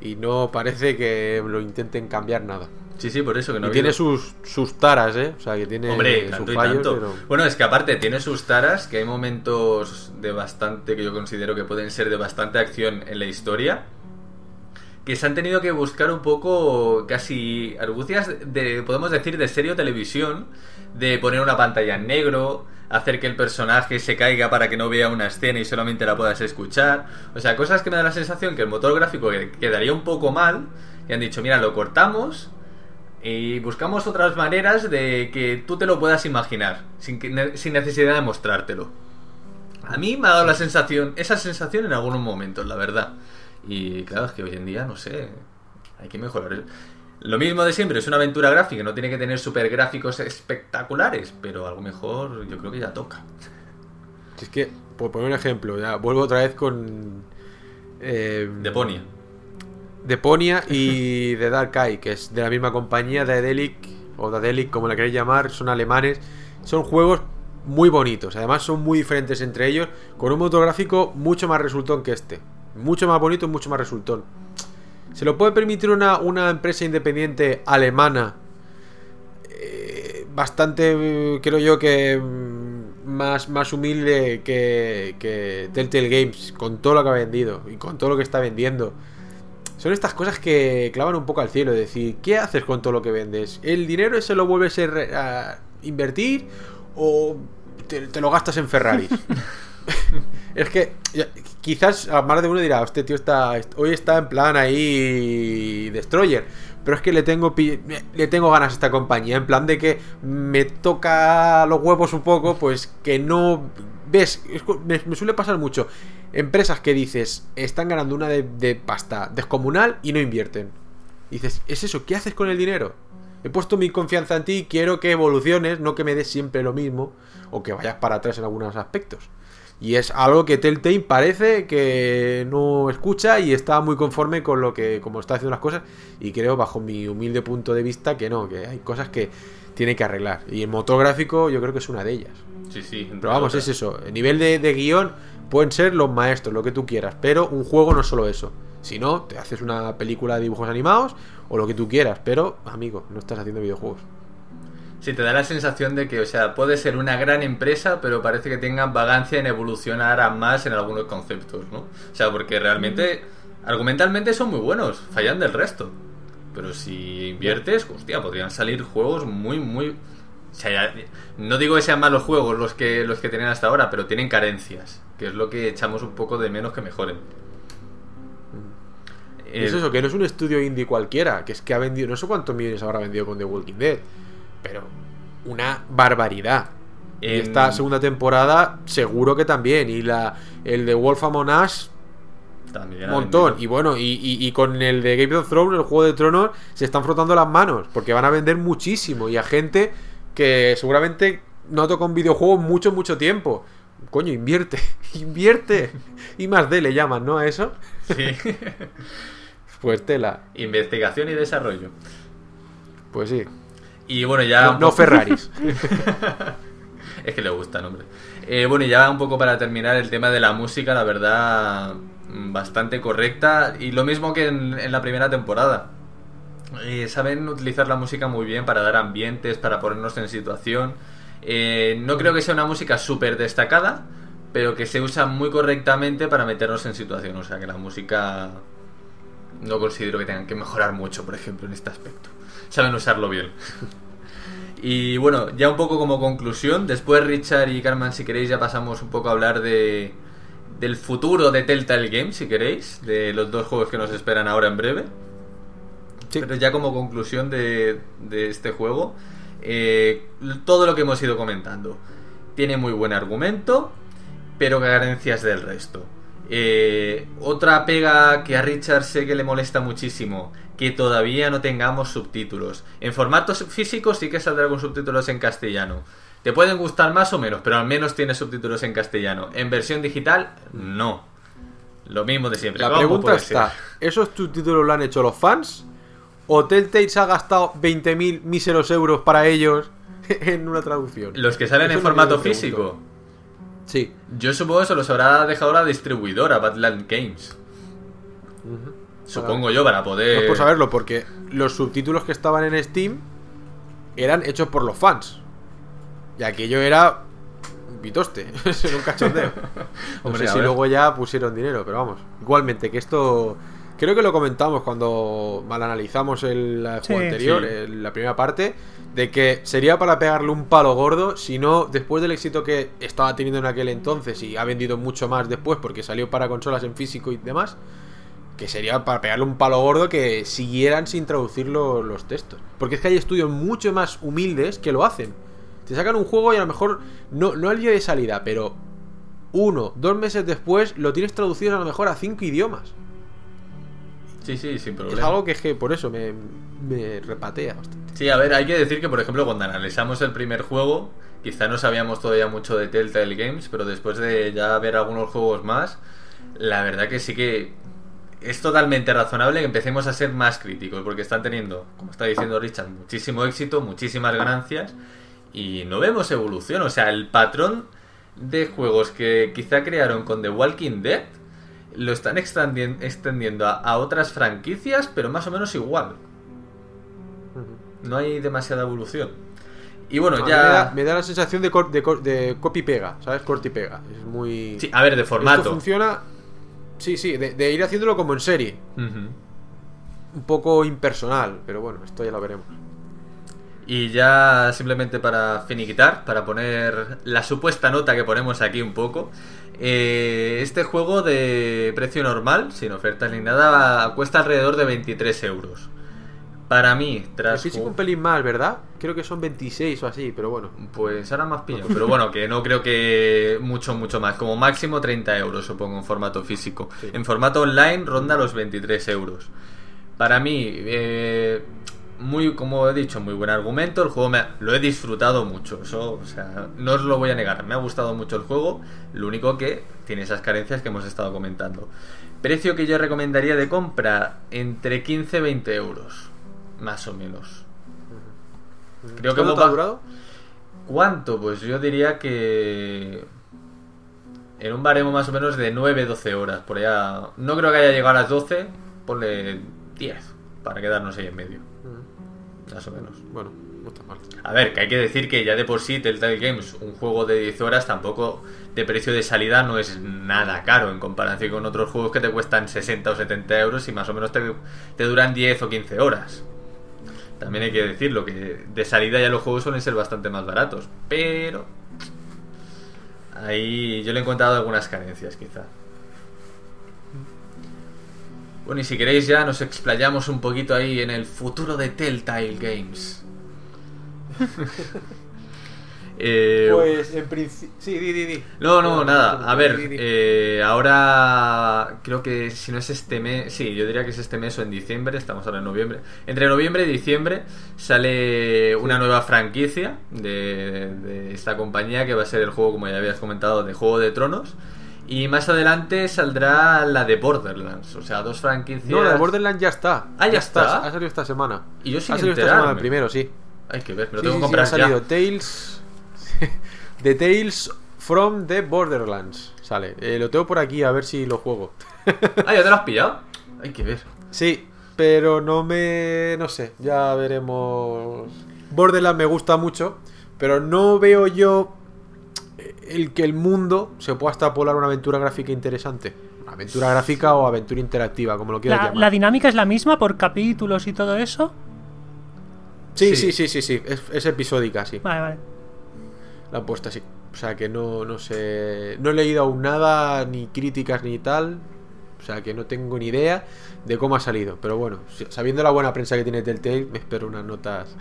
y no parece que lo intenten cambiar nada. Sí, sí, por eso que no y ha tiene sus, sus taras, ¿eh? O sea, que tiene Hombre, sus tanto y fallos, tanto. pero... Bueno, es que aparte tiene sus taras, que hay momentos de bastante, que yo considero que pueden ser de bastante acción en la historia, que se han tenido que buscar un poco casi argucias de, podemos decir, de serio televisión, de poner una pantalla en negro, hacer que el personaje se caiga para que no vea una escena y solamente la puedas escuchar. O sea, cosas que me da la sensación que el motor gráfico que- quedaría un poco mal y han dicho, mira, lo cortamos y buscamos otras maneras de que tú te lo puedas imaginar, sin, sin necesidad de mostrártelo. A mí me ha dado la sensación, esa sensación en algunos momentos, la verdad. Y claro, es que hoy en día, no sé, hay que mejorar. Lo mismo de siempre, es una aventura gráfica, no tiene que tener super gráficos espectaculares, pero a lo mejor yo creo que ya toca. Si Es que, por poner un ejemplo, ya vuelvo otra vez con... Eh, Deponia. Deponia y The Dark Eye, que es de la misma compañía, Daedalic, o Daedalic, como la queréis llamar, son alemanes. Son juegos muy bonitos, además son muy diferentes entre ellos, con un motor gráfico mucho más resultón que este. Mucho más bonito y mucho más resultón. ¿Se lo puede permitir una, una empresa independiente alemana? eh, bastante, eh, creo yo que mm, más, más humilde que, que Telltale Games, con todo lo que ha vendido y con todo lo que está vendiendo. Son estas cosas que clavan un poco al cielo, es decir, ¿qué haces con todo lo que vendes? ¿El dinero ese lo vuelves a, invertir o te, te lo gastas en Ferraris? Es que quizás a más de uno dirá, este tío está. Hoy está en plan ahí. Destroyer. Pero es que le tengo le tengo ganas a esta compañía. En plan de que me toca los huevos un poco. Pues que no. ¿Ves? Es me, me suele pasar mucho. Empresas que dices, están ganando una de, de pasta descomunal y no invierten. Dices, ¿es eso? ¿Qué haces con el dinero? He puesto mi confianza en ti, quiero que evoluciones, no que me des siempre lo mismo o que vayas para atrás en algunos aspectos. Y es algo que Telltale parece que no escucha y está muy conforme con lo que como está haciendo las cosas y creo bajo mi humilde punto de vista que no, que hay cosas que tiene que arreglar. Y el motor gráfico yo creo que es una de ellas. Sí, sí. Pero vamos, es eso. El nivel de, de guion pueden ser los maestros, lo que tú quieras. Pero un juego no es solo eso. Si no, te haces una película de dibujos animados o lo que tú quieras. Pero, amigo, no estás haciendo videojuegos. Sí, te da la sensación de que, o sea, puede ser una gran empresa, pero parece que tengan vagancia en evolucionar a más en algunos conceptos, ¿no? O sea, porque realmente, argumentalmente son muy buenos, fallan del resto. Pero si inviertes, hostia, podrían salir juegos muy, muy... O sea, ya- no digo que sean malos juegos los que, los que tienen hasta ahora, pero tienen carencias, que es lo que echamos un poco de menos que mejoren. Es Eh, eso, que no es un estudio indie cualquiera. Que es que ha vendido, no sé cuántos millones habrá vendido con The Walking Dead. Pero una barbaridad. Y En- esta segunda temporada, seguro que también. Y la el de Wolf Among Us, también montón. Y bueno, y, y- y con el de Game of Thrones, el juego de tronos, se están frotando las manos. Porque van a vender muchísimo. Y a gente que seguramente no toca un videojuego mucho, mucho tiempo. Coño, invierte, invierte. Y más D le llaman, ¿no? A eso. Sí. Pues tela. Investigación y desarrollo. Pues sí. Y bueno, ya... No, Ferraris. Es que le gusta, hombre. Eh, bueno, y ya un poco para terminar el tema de la música, la verdad, mm, bastante correcta. Y lo mismo que en, en la primera temporada. Eh, saben utilizar la música muy bien para dar ambientes, para ponernos en situación. Eh, no creo que sea una música súper destacada, pero que se usa muy correctamente para meternos en situación. O sea que la música no considero que tengan que mejorar mucho, por ejemplo, en este aspecto. Saben usarlo bien. Y bueno, ya un poco como conclusión, después Richard y Carmen, si queréis, ya pasamos un poco a hablar de del futuro de Telltale Games, si queréis, de los dos juegos que nos esperan ahora en breve. Sí. Pero ya como conclusión de, de este juego, eh, todo lo que hemos ido comentando. Tiene muy buen argumento, pero carencias del resto. Eh, otra pega que a Richard sé que le molesta muchísimo, que todavía no tengamos subtítulos. En formatos físicos sí que saldrá con subtítulos en castellano. Te pueden gustar más o menos, pero al menos tiene subtítulos en castellano. En versión digital, no. Lo mismo de siempre. La ¿Cómo pregunta está: ser? ¿esos subtítulos lo han hecho los fans? ¿O Telltale se ha gastado 20.000 míseros euros para ellos en una traducción? Los que salen Eso en formato físico. Sí. Yo supongo que se los habrá dejado la distribuidora, Badland Games. Supongo yo, para No poder. es por saberlo, porque los subtítulos que estaban en Steam eran hechos por los fans. Y aquello era pitoste, era un cachondeo. No Hombre, sé a si luego ya pusieron dinero, pero vamos. Igualmente, que esto. Creo que lo comentamos cuando mal analizamos el juego Sí. anterior, Sí. el- la primera parte, de que sería para pegarle un palo gordo, si no, después del éxito que estaba teniendo en aquel entonces y ha vendido mucho más después porque salió para consolas en físico y demás, que sería para pegarle un palo gordo que siguieran sin traducir lo- los textos. Porque es que hay estudios mucho más humildes que lo hacen. Te sacan un juego y a lo mejor, no, no al día de salida, pero uno, dos meses después lo tienes traducido a lo mejor a cinco idiomas. Sí, sí, sin problema. Es algo que es que por eso me, me repatea bastante. Sí, a ver, hay que decir que, por ejemplo, cuando analizamos el primer juego, quizá no sabíamos todavía mucho de Telltale Games, pero después de ya ver algunos juegos más, la verdad que sí que es totalmente razonable que empecemos a ser más críticos, porque están teniendo, como está diciendo Richard, muchísimo éxito, muchísimas ganancias, y no vemos evolución. O sea, el patrón de juegos que quizá crearon con The Walking Dead lo están extendien- extendiendo a, a otras franquicias, pero más o menos igual. No hay demasiada evolución. Y bueno, A ya. Me da, me da la sensación de, cor- de, copy-pega, ¿sabes? Corti-pega. Es muy... Sí, a ver, de Esto formato. funciona... Sí, sí, de, de ir haciéndolo como en serie. Un poco impersonal, pero bueno, esto ya lo veremos. Y ya simplemente para finiquitar, para poner la supuesta nota que ponemos aquí un poco, eh, este juego de precio normal, sin ofertas ni nada, cuesta alrededor de 23 euros. Para mí, El tras... físico ju- un pelín más, ¿verdad? Creo que son 26 o así, pero bueno. Pues ahora más pillo. Pero bueno, que no creo que mucho, mucho más. Como máximo 30 euros, supongo, en formato físico. Sí. En formato online ronda los 23 euros. Para mí, eh, muy, como he dicho, muy buen argumento. El juego me ha- lo he disfrutado mucho. Eso, o sea, no os lo voy a negar. Me ha gustado mucho el juego. Lo único que tiene esas carencias que hemos estado comentando. Precio que yo recomendaría de compra entre 15 y 20 euros. Más o menos. Creo que ¿Cuánto te ha durado? ¿Cuánto? Pues yo diría que. En un baremo más o menos de 9-12 horas. Por allá. No creo que haya llegado a las 12. Ponle 10. Para quedarnos ahí en medio. Más o menos. Bueno, no está mal. A ver, que hay que decir que ya de por sí Telltale Games, un juego de 10 horas, tampoco de precio de salida no es nada caro en comparación con otros juegos que te cuestan 60 o 70 euros y más o menos te, te duran 10 o 15 horas. También hay que decirlo, que de salida ya los juegos suelen ser bastante más baratos, pero ahí yo le he encontrado algunas carencias quizá. Bueno, y si queréis ya nos explayamos un poquito ahí en el futuro de Telltale Games. Eh, Pues en principio. Sí, di, di, di. no, no, nada. A ver, eh, ahora creo que si no es este mes, sí, yo diría que es este mes o en diciembre, estamos ahora en noviembre. Entre noviembre y diciembre sale una nueva franquicia de, de esta compañía que va a ser el juego, como ya habías comentado, de Juego de Tronos. Y más adelante saldrá la de Borderlands, o sea, dos franquicias. No, la de Borderlands ya está. Ah, ya está. Ha salido esta semana. Y yo sin Ha salido esta enterarme. semana el primero, sí. Hay que ver, me lo Sí, tengo sí, que sí, comprar ha salido ya. Tales. The Tales from the Borderlands. Sale. Eh, lo tengo por aquí, a ver si lo juego. Ah, ya te lo has pillado. Hay que ver. Sí, pero no me. No sé, ya veremos. Borderlands me gusta mucho, pero no veo yo el que el mundo se pueda extrapolar una aventura gráfica interesante. Aventura gráfica o aventura interactiva, como lo quieras La, llamar. la dinámica es la misma por capítulos y todo eso. Sí, Sí. sí, sí, sí, sí. Es, es episódica, sí. Vale, vale. La han puesto así. O sea que no, no sé. No he leído aún nada, ni críticas ni tal. O sea que no tengo ni idea de cómo ha salido. Pero bueno, sabiendo la buena prensa que tiene Telltale, me espero unas notas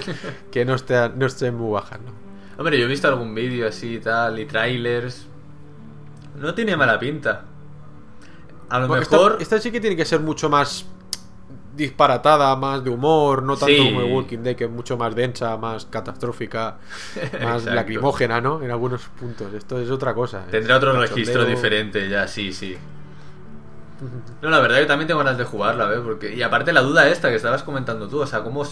que no estén, no estén muy bajas, ¿no? Hombre, yo he visto algún vídeo así y tal, y trailers. No tiene mala pinta. A lo mejor. Esta, sí que tiene que ser mucho más disparatada, más de humor, no tanto Sí. como el Walking Dead, que es mucho más densa, más catastrófica, más lacrimógena, ¿no? En algunos puntos. Esto es otra cosa. es Tendrá otro registro diferente ya, sí, sí. No, la verdad que también tengo ganas de jugarla, ¿ves? Porque... Y aparte la duda esta que estabas comentando tú, o sea, ¿cómo,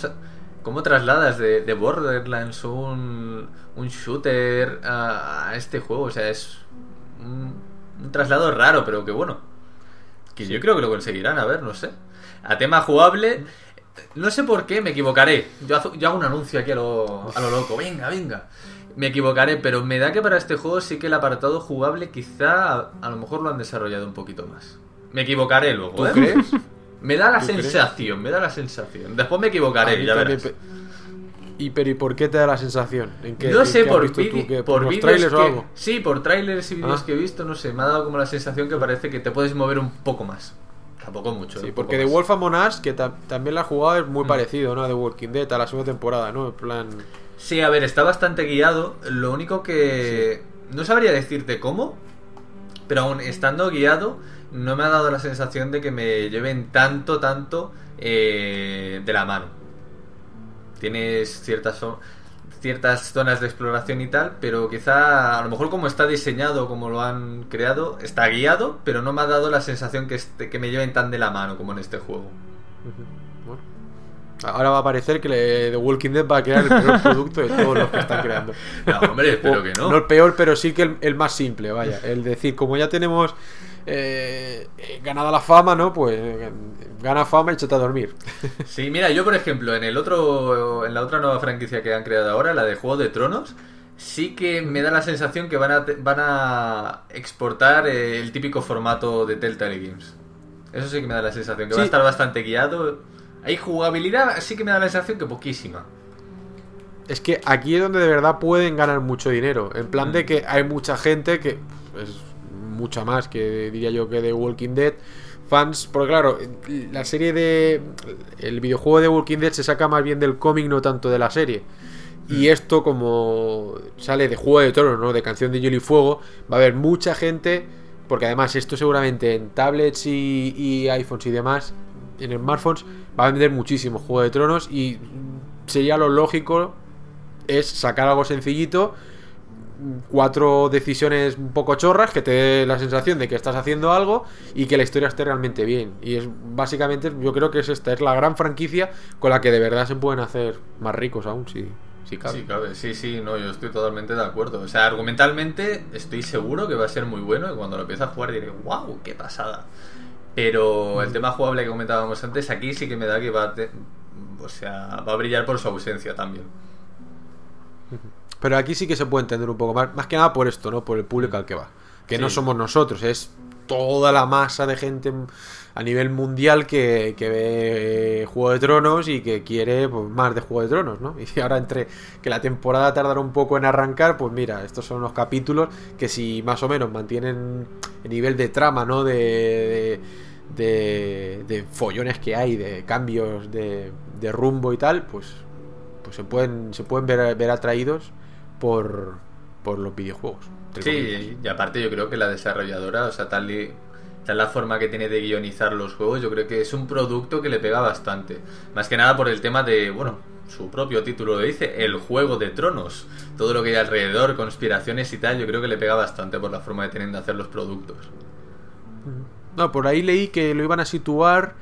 cómo trasladas de, de Borderlands un, un shooter a, a este juego? O sea, es un, un traslado raro, pero que bueno. Que yo creo que lo conseguirán, a ver, no sé. A tema jugable, no sé por qué, me equivocaré. Yo, hago- yo hago un anuncio aquí a lo, a lo loco. Venga, venga. Me equivocaré, pero me da que para este juego sí que el apartado jugable quizá a, a lo mejor lo han desarrollado un poquito más. Me equivocaré luego, ¿Tú ¿eh? crees? Me da la sensación, me da la sensación. Después me equivocaré, ya verás. pe- ¿Y, pero, ¿Y por qué te da la sensación? ¿En qué, No sé, qué por, tú? ¿Qué? por vídeos trailers o que- algo? Sí, por trailers y vídeos Ah. que he visto, no sé, me ha dado como la sensación que parece que te puedes mover un poco más. Tampoco mucho. Sí, un porque The. Wolf Among Us, que ta- también la has jugado, es muy Mm. parecido, ¿no? A The Walking Dead, a la segunda temporada, ¿no? En plan... Sí, a ver, está bastante guiado. Lo único que. No sabría decirte cómo. Pero aún estando guiado, no me ha dado la sensación de que me lleven tanto, tanto eh, de la mano. Tienes ciertas, ciertas zonas de exploración y tal, pero quizá a lo mejor como está diseñado, como lo han creado, está guiado, pero no me ha dado la sensación que, este- que me lleven tan de la mano como en este juego. Bueno. Ahora va a parecer que The Walking Dead va a crear el peor producto de todos los que están creando. No, hombre, espero O- que no. No el peor, pero sí que el, el más simple, vaya. El decir, como ya tenemos eh, eh, ganada la fama, ¿no? Pues eh, gana fama y échate a dormir. Sí, mira, yo por ejemplo, en el otro, en la otra nueva franquicia que han creado ahora, la de Juego de Tronos, sí que me da la sensación que van a, van a exportar el típico formato de Telltale Games. Eso sí que me da la sensación, que va a estar bastante guiado. Hay jugabilidad, sí que me da la sensación que poquísima. es que aquí es donde de verdad pueden ganar mucho dinero. En plan de Mm. que hay mucha gente que es mucha más que diría yo que de Walking Dead fans, porque claro, la serie de el videojuego de Walking Dead se saca más bien del cómic, no tanto de la serie. Y esto como sale de Juego de Tronos, ¿no? De Canción de Hielo y Fuego, va a haber mucha gente, porque además esto seguramente en tablets y, y iPhones y demás, en smartphones, va a vender muchísimo Juego de Tronos y sería lo lógico es sacar algo sencillito, cuatro decisiones un poco chorras que te dé la sensación de que estás haciendo algo y que la historia esté realmente bien. Y es básicamente, yo creo que es esta, es la gran franquicia con la que de verdad se pueden hacer más ricos aún, si, si cabe. Sí, cabe. Sí, sí, no, yo estoy totalmente de acuerdo. O sea, argumentalmente estoy seguro que va a ser muy bueno y cuando lo empiece a jugar diré, wow, qué pasada. Pero el tema jugable que comentábamos antes, aquí sí que me da que va a, te- o sea, va a brillar por su ausencia también. Pero aquí sí que se puede entender un poco más, más que nada por esto, ¿no? Por el público al que va. Que no somos nosotros, es toda la masa de gente a nivel mundial que, que ve Juego de Tronos y que quiere pues, más de Juego de Tronos, ¿no? Y ahora entre que la temporada tardará un poco en arrancar, pues mira, estos son los capítulos que si más o menos mantienen el nivel de trama, ¿no? De, de, de- de follones que hay, de cambios de, de rumbo y tal, pues, pues se pueden, se pueden ver, ver atraídos por, por los videojuegos. Sí, y aparte yo creo que la desarrolladora, o sea, tal y tal la forma que tiene de guionizar los juegos, yo creo que es un producto que le pega bastante. Más que nada por el tema de, bueno, su propio título lo dice, el juego de tronos. Todo lo que hay alrededor, conspiraciones y tal, yo creo que le pega bastante por la forma que tienen de hacer los productos. No, por ahí leí que lo iban a situar,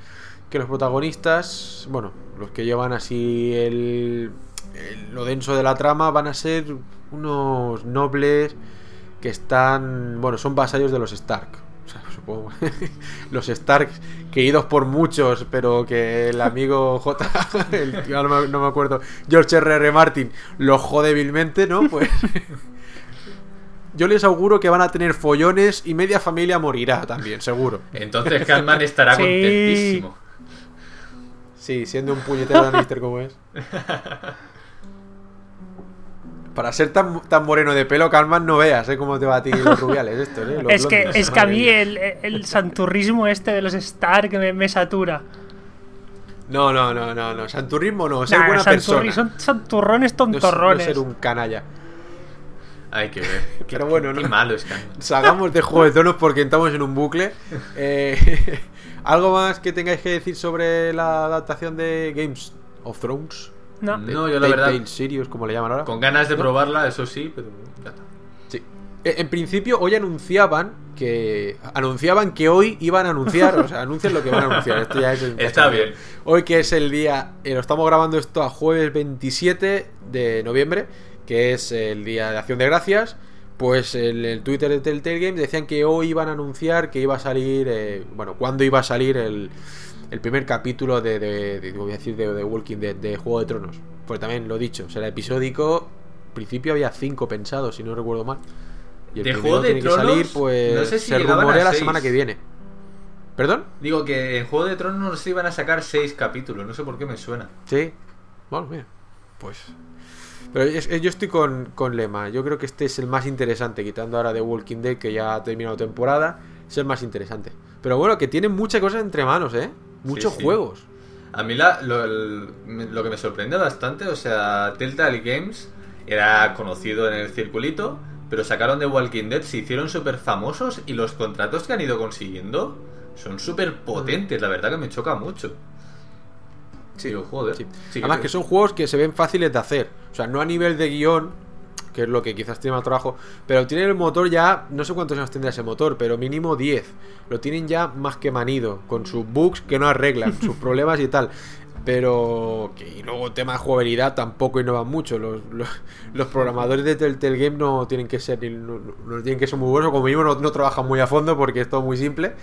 que los protagonistas, bueno, los que llevan así el, el- lo denso de la trama van a ser unos nobles que están, bueno, son vasallos de los Stark. O sea, supongo. los Stark queridos por muchos, pero que el amigo J, el, no, me, no me acuerdo, George R.R. Martin, lo jode débilmente, ¿no? Pues yo les auguro que van a tener follones y media familia morirá también, seguro. Entonces Catman estará Sí. contentísimo. Sí, siendo un puñetero Lannister como es. Para ser tan, tan moreno de pelo, Calman, no veas, ¿eh? Cómo te va a ti los rubiales estos, ¿eh? Los Es que, blondes, es que a mí el, el santurrismo este de los Stark me, me satura. No, no, no, no, no. Santurrismo no, ser Nah, buena santurri- persona. Son santurrones No, es- no tontorrones. ser un canalla. Hay que ver. Qué- Pero bueno, qué no. malo es. Salgamos de Juego de Tronos porque estamos en un bucle. Eh, ¿Algo más que tengáis que decir sobre la adaptación de Games of Thrones? No. Yo la verdad, Telltale Series, como le llaman ahora. con ganas de probarla, eso sí, pero ya está. Sí. Eh, En principio, hoy anunciaban que. Anunciaban que hoy iban a anunciar. O sea, anuncian lo que van a anunciar. Esto ya es el Está bien. Hoy, que es el día. eh, lo estamos grabando esto a jueves 27 de noviembre. Que es el día de Acción de Gracias. Pues en el Twitter de Telltale Games decían que hoy iban a anunciar que iba a salir. eh, bueno, cuándo iba a salir el. El primer capítulo de, de, de- voy a decir, de, de Walking Dead, de Juego de Tronos. Pues también lo he dicho, será episódico. En principio había cinco pensados, si no recuerdo mal. Y el De Juego de tiene que Tronos, salir, pues no sé si se rumorea la semana que viene. ¿Perdón? Digo que en Juego de Tronos no se iban a sacar seis capítulos, no sé por qué me suena. Sí. Bueno, mira. Pues. Pero yo estoy con, con Lema. Yo creo que este es el más interesante, quitando ahora de Walking Dead, que ya ha terminado temporada. Es el más interesante. Pero bueno, que tiene muchas cosas entre manos, ¿eh? Muchos sí. juegos. A mí la- lo, el- me- lo que me sorprende bastante, o sea, Telltale Games era conocido en el circulito, pero sacaron de Walking Dead, se hicieron súper famosos y los contratos que han ido consiguiendo son súper potentes, la verdad que me choca mucho. Sí, Digo, joder. Sí, Además que son juegos que se ven fáciles de hacer. O sea, no a nivel de guion, que es lo que quizás tiene más trabajo, pero tienen el motor ya, no sé cuántos años tendrá ese motor, pero mínimo 10. Lo tienen ya más que manido, con sus bugs que no arreglan, sus problemas y tal. Pero que y luego tema de jugabilidad tampoco innovan mucho. Los, los, los programadores de Telltale Game no tienen que ser ni- no, no tienen que ser muy buenos, como mínimo no, no trabajan muy a fondo porque es todo muy simple.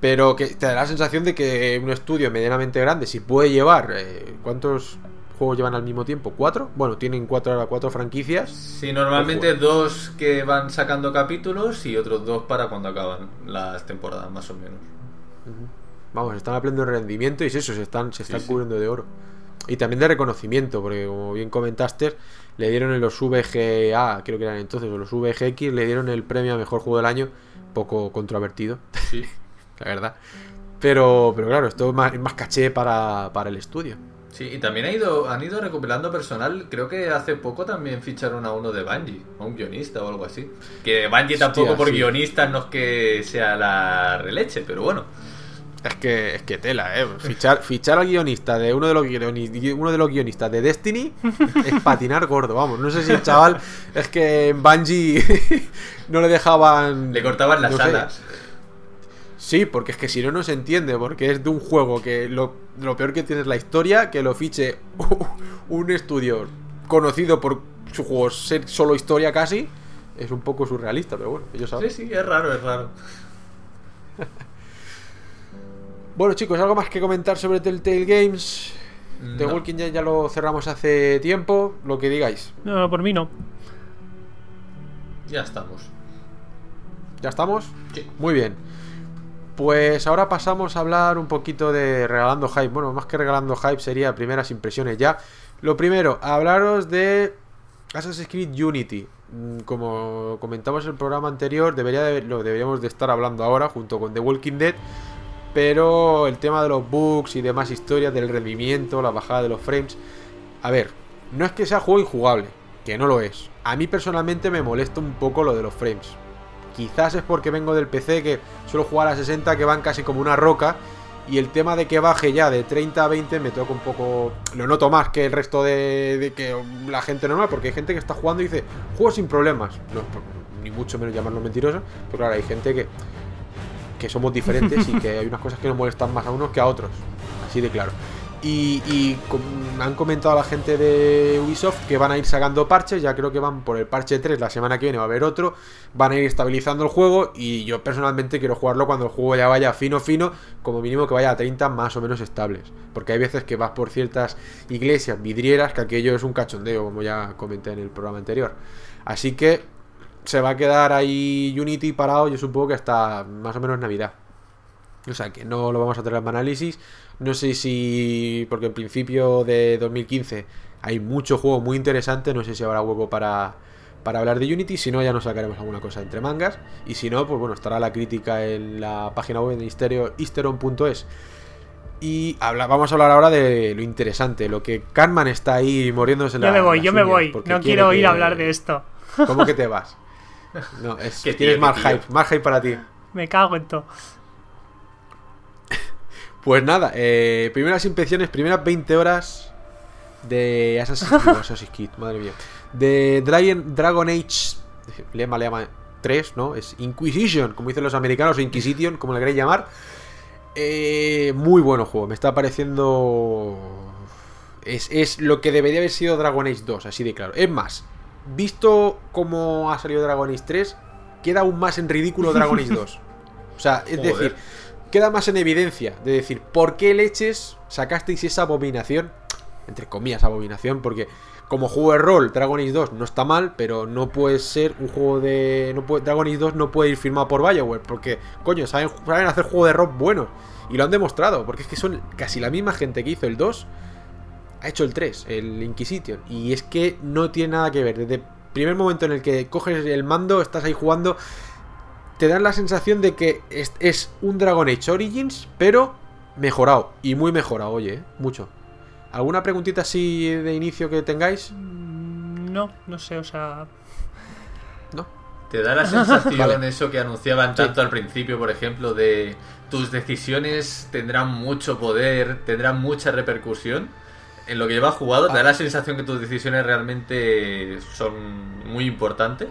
Pero que te da la sensación de que un estudio medianamente grande, si puede llevar. eh, ¿Cuántos juegos llevan al mismo tiempo? ¿Cuatro? Bueno, tienen cuatro, cuatro franquicias. Sí, normalmente dos que van sacando capítulos y otros dos para cuando acaban las temporadas, más o menos. Vamos, están a pleno rendimiento y es eso, se están, se están sí. cubriendo de oro. y también de reconocimiento, porque como bien comentaste, le dieron en los VGA, creo que eran entonces, o los VGX, le dieron el premio a mejor juego del año, poco controvertido, Sí. la verdad. Pero, pero claro, esto es más, es más caché para, para el estudio. Sí, y también ha ido, han ido recuperando personal. Creo que hace poco también ficharon a uno de Bungie, a un guionista o algo así. Que Bungie tampoco por sí. guionistas no es que sea la releche, pero bueno. Es que, es que tela, ¿eh? Fichar, fichar al guionista de uno de los uno de los guionistas de Destiny es patinar gordo, vamos. No sé si el chaval es que en Bungie no le dejaban. Le cortaban las no sé. Sí, porque es que si no, no se entiende, porque es de un juego que lo, lo peor que tiene es la historia, que lo fiche un estudio conocido por su juego ser solo historia casi, es un poco surrealista, pero bueno, ellos saben. Sí, sí, es raro, es raro. Bueno chicos, ¿algo más que comentar sobre Telltale Games? The. Walking Dead ya lo cerramos hace tiempo, lo que digáis. No, no, por mí no. Ya estamos. ¿Ya estamos? Sí. Muy bien. Pues ahora pasamos a hablar un poquito de regalando hype. Bueno, más que regalando hype sería primeras impresiones ya. Lo primero, hablaros de Assassin's Creed Unity. Mm, Como comentamos en el programa anterior, debería de- lo deberíamos de estar hablando ahora junto con The Walking Dead. Pero el tema de los bugs y demás historias del rendimiento, la bajada de los frames. A ver, no es que sea juego injugable, que no lo es. A mí personalmente me molesta un poco lo de los frames. Quizás es porque vengo del PC que suelo jugar a 60 que van casi como una roca. Y el tema de que baje ya de 30 a 20 me toca un poco. Lo noto más que el resto de, de que la gente normal, porque hay gente que está jugando y dice, juego sin problemas. No, ni mucho menos llamarlo mentiroso, pero claro, hay gente que, que somos diferentes y que hay unas cosas que nos molestan más a unos que a otros. Así de claro. Y, han comentado la gente de Ubisoft que van a ir sacando parches, ya creo que van por el parche 3, la semana que viene va a haber otro, van a ir estabilizando el juego y yo personalmente quiero jugarlo cuando el juego ya vaya fino fino, como mínimo que vaya a 30 más o menos estables, porque hay veces que vas por ciertas iglesias vidrieras que aquello es un cachondeo, como ya comenté en el programa anterior. Así que se va a quedar ahí Unity parado, yo supongo que hasta más o menos Navidad. O sea que no lo vamos a tener en análisis. No sé si. Porque en principio de 2015 hay mucho juego muy interesante. No sé si habrá huevo para, para hablar de Unity. Si no, ya nos sacaremos alguna cosa entre mangas. Y si no, pues bueno, estará la crítica en la página web de histeron.es. Y habla- vamos a hablar ahora de lo interesante, lo que Carman está ahí muriéndose Yo la- me voy, yo me voy. No quiero oír que- hablar de esto. ¿Cómo que te vas? No, es, Qué tienes más hype, más hype para ti. Me cago en todo. Pues nada, eh, primeras impresiones, primeras 20 horas de Assassin's Creed, Assassin's Creed, madre mía. De Dragon, Dragon Age, lema, lema 3, ¿no? Es Inquisition, como dicen los americanos, o Inquisition, como le queréis llamar. Eh, muy bueno juego, me está pareciendo... Es, es lo que debería haber sido Dragon Age 2, así de claro. Es más, visto cómo ha salido Dragon Age 3, queda aún más en ridículo Dragon Age 2. O sea, es Joder. decir, queda más en evidencia de decir, ¿por qué leches sacasteis esa abominación? Entre comillas, abominación, porque como juego de rol, Dragon Age 2 no está mal, pero no puede ser un juego de. No puede, Dragon Age 2 no puede ir firmado por Bioware, porque, coño, saben, saben hacer juegos de rol buenos. Y lo han demostrado, porque es que son casi la misma gente que hizo el 2, ha hecho el 3, el Inquisition. Y es que no tiene nada que ver. Desde el primer momento en el que coges el mando, estás ahí jugando, te dan la sensación de que es, es un Dragon Age Origins, pero mejorado. Y muy mejorado, oye, ¿eh? mucho. ¿Alguna preguntita así de inicio que tengáis? Mm, No, no sé, o sea. ¿No? ¿Te da la sensación Vale. eso que anunciaban tanto al principio, por ejemplo, de tus decisiones tendrán mucho poder, tendrán mucha repercusión? En lo que llevas jugado, ¿te da la sensación que tus decisiones realmente son muy importantes?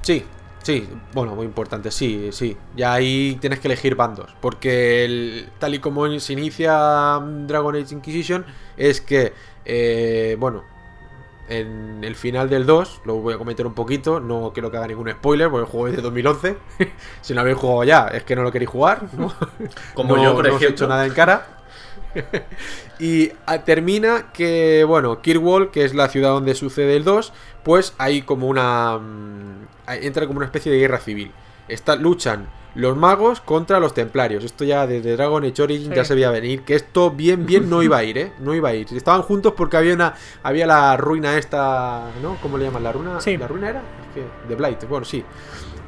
Sí, sí, bueno, muy importante, sí, sí. Ya ahí tienes que elegir bandos. Porque el- tal y como se inicia mm, Dragon Age Inquisition, es que, eh, bueno, en el final del 2, lo voy a comentar un poquito, no quiero que haga ningún spoiler, porque el juego es de 2011. si no habéis jugado ya, es que no lo queréis jugar, ¿no? Como No- yo, por no os he ejemplo. hecho nada en cara. y ah, termina que, bueno, Kirkwall, que es la ciudad donde sucede el 2, pues hay como una. mm, entra como una especie de guerra civil. Está, luchan los magos contra los templarios. Esto ya desde Dragon Age Origin Sí. ya se veía venir. Que esto bien, bien no iba a ir, ¿eh? No iba a ir. Estaban juntos porque había una había la ruina esta, ¿no? ¿Cómo le llaman? ¿La ruina? Sí. ¿La ruina era? Es que, de Blight, bueno, sí.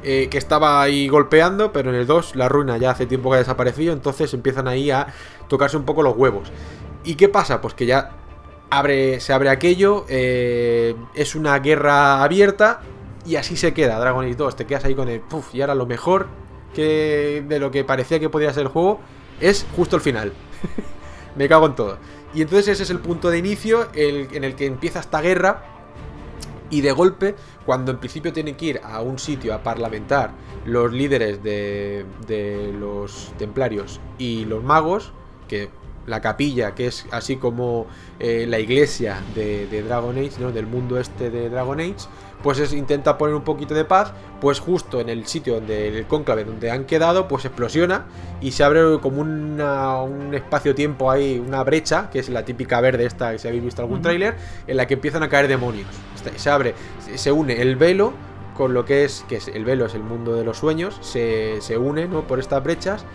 Eh, que estaba ahí golpeando, pero en el 2 la ruina ya hace tiempo que ha desaparecido, entonces empiezan ahí a tocarse un poco los huevos. ¿Y qué pasa? Pues que ya abre, se abre aquello, eh, es una guerra abierta y así se queda Dragon Age 2. Te quedas ahí con el puff, y ahora lo mejor que de lo que parecía que podía ser el juego es justo el final. Me cago en todo. Y entonces ese es el punto de inicio en el que empieza esta guerra y de golpe, cuando en principio tienen que ir a un sitio a parlamentar los líderes de, de los templarios y los magos, que la capilla, que es así como eh, la iglesia de, de Dragon Age, ¿no? del mundo este de Dragon Age, pues es, intenta poner un poquito de paz, pues justo en el sitio donde el cónclave donde han quedado, pues explosiona y se abre como una- un espacio-tiempo ahí, una brecha, que es la típica verde esta que si habéis visto algún tráiler, en la que empiezan a caer demonios. Se abre, se- se une el velo con lo que es, que es el velo es el mundo de los sueños, se, se une ¿no? por estas brechas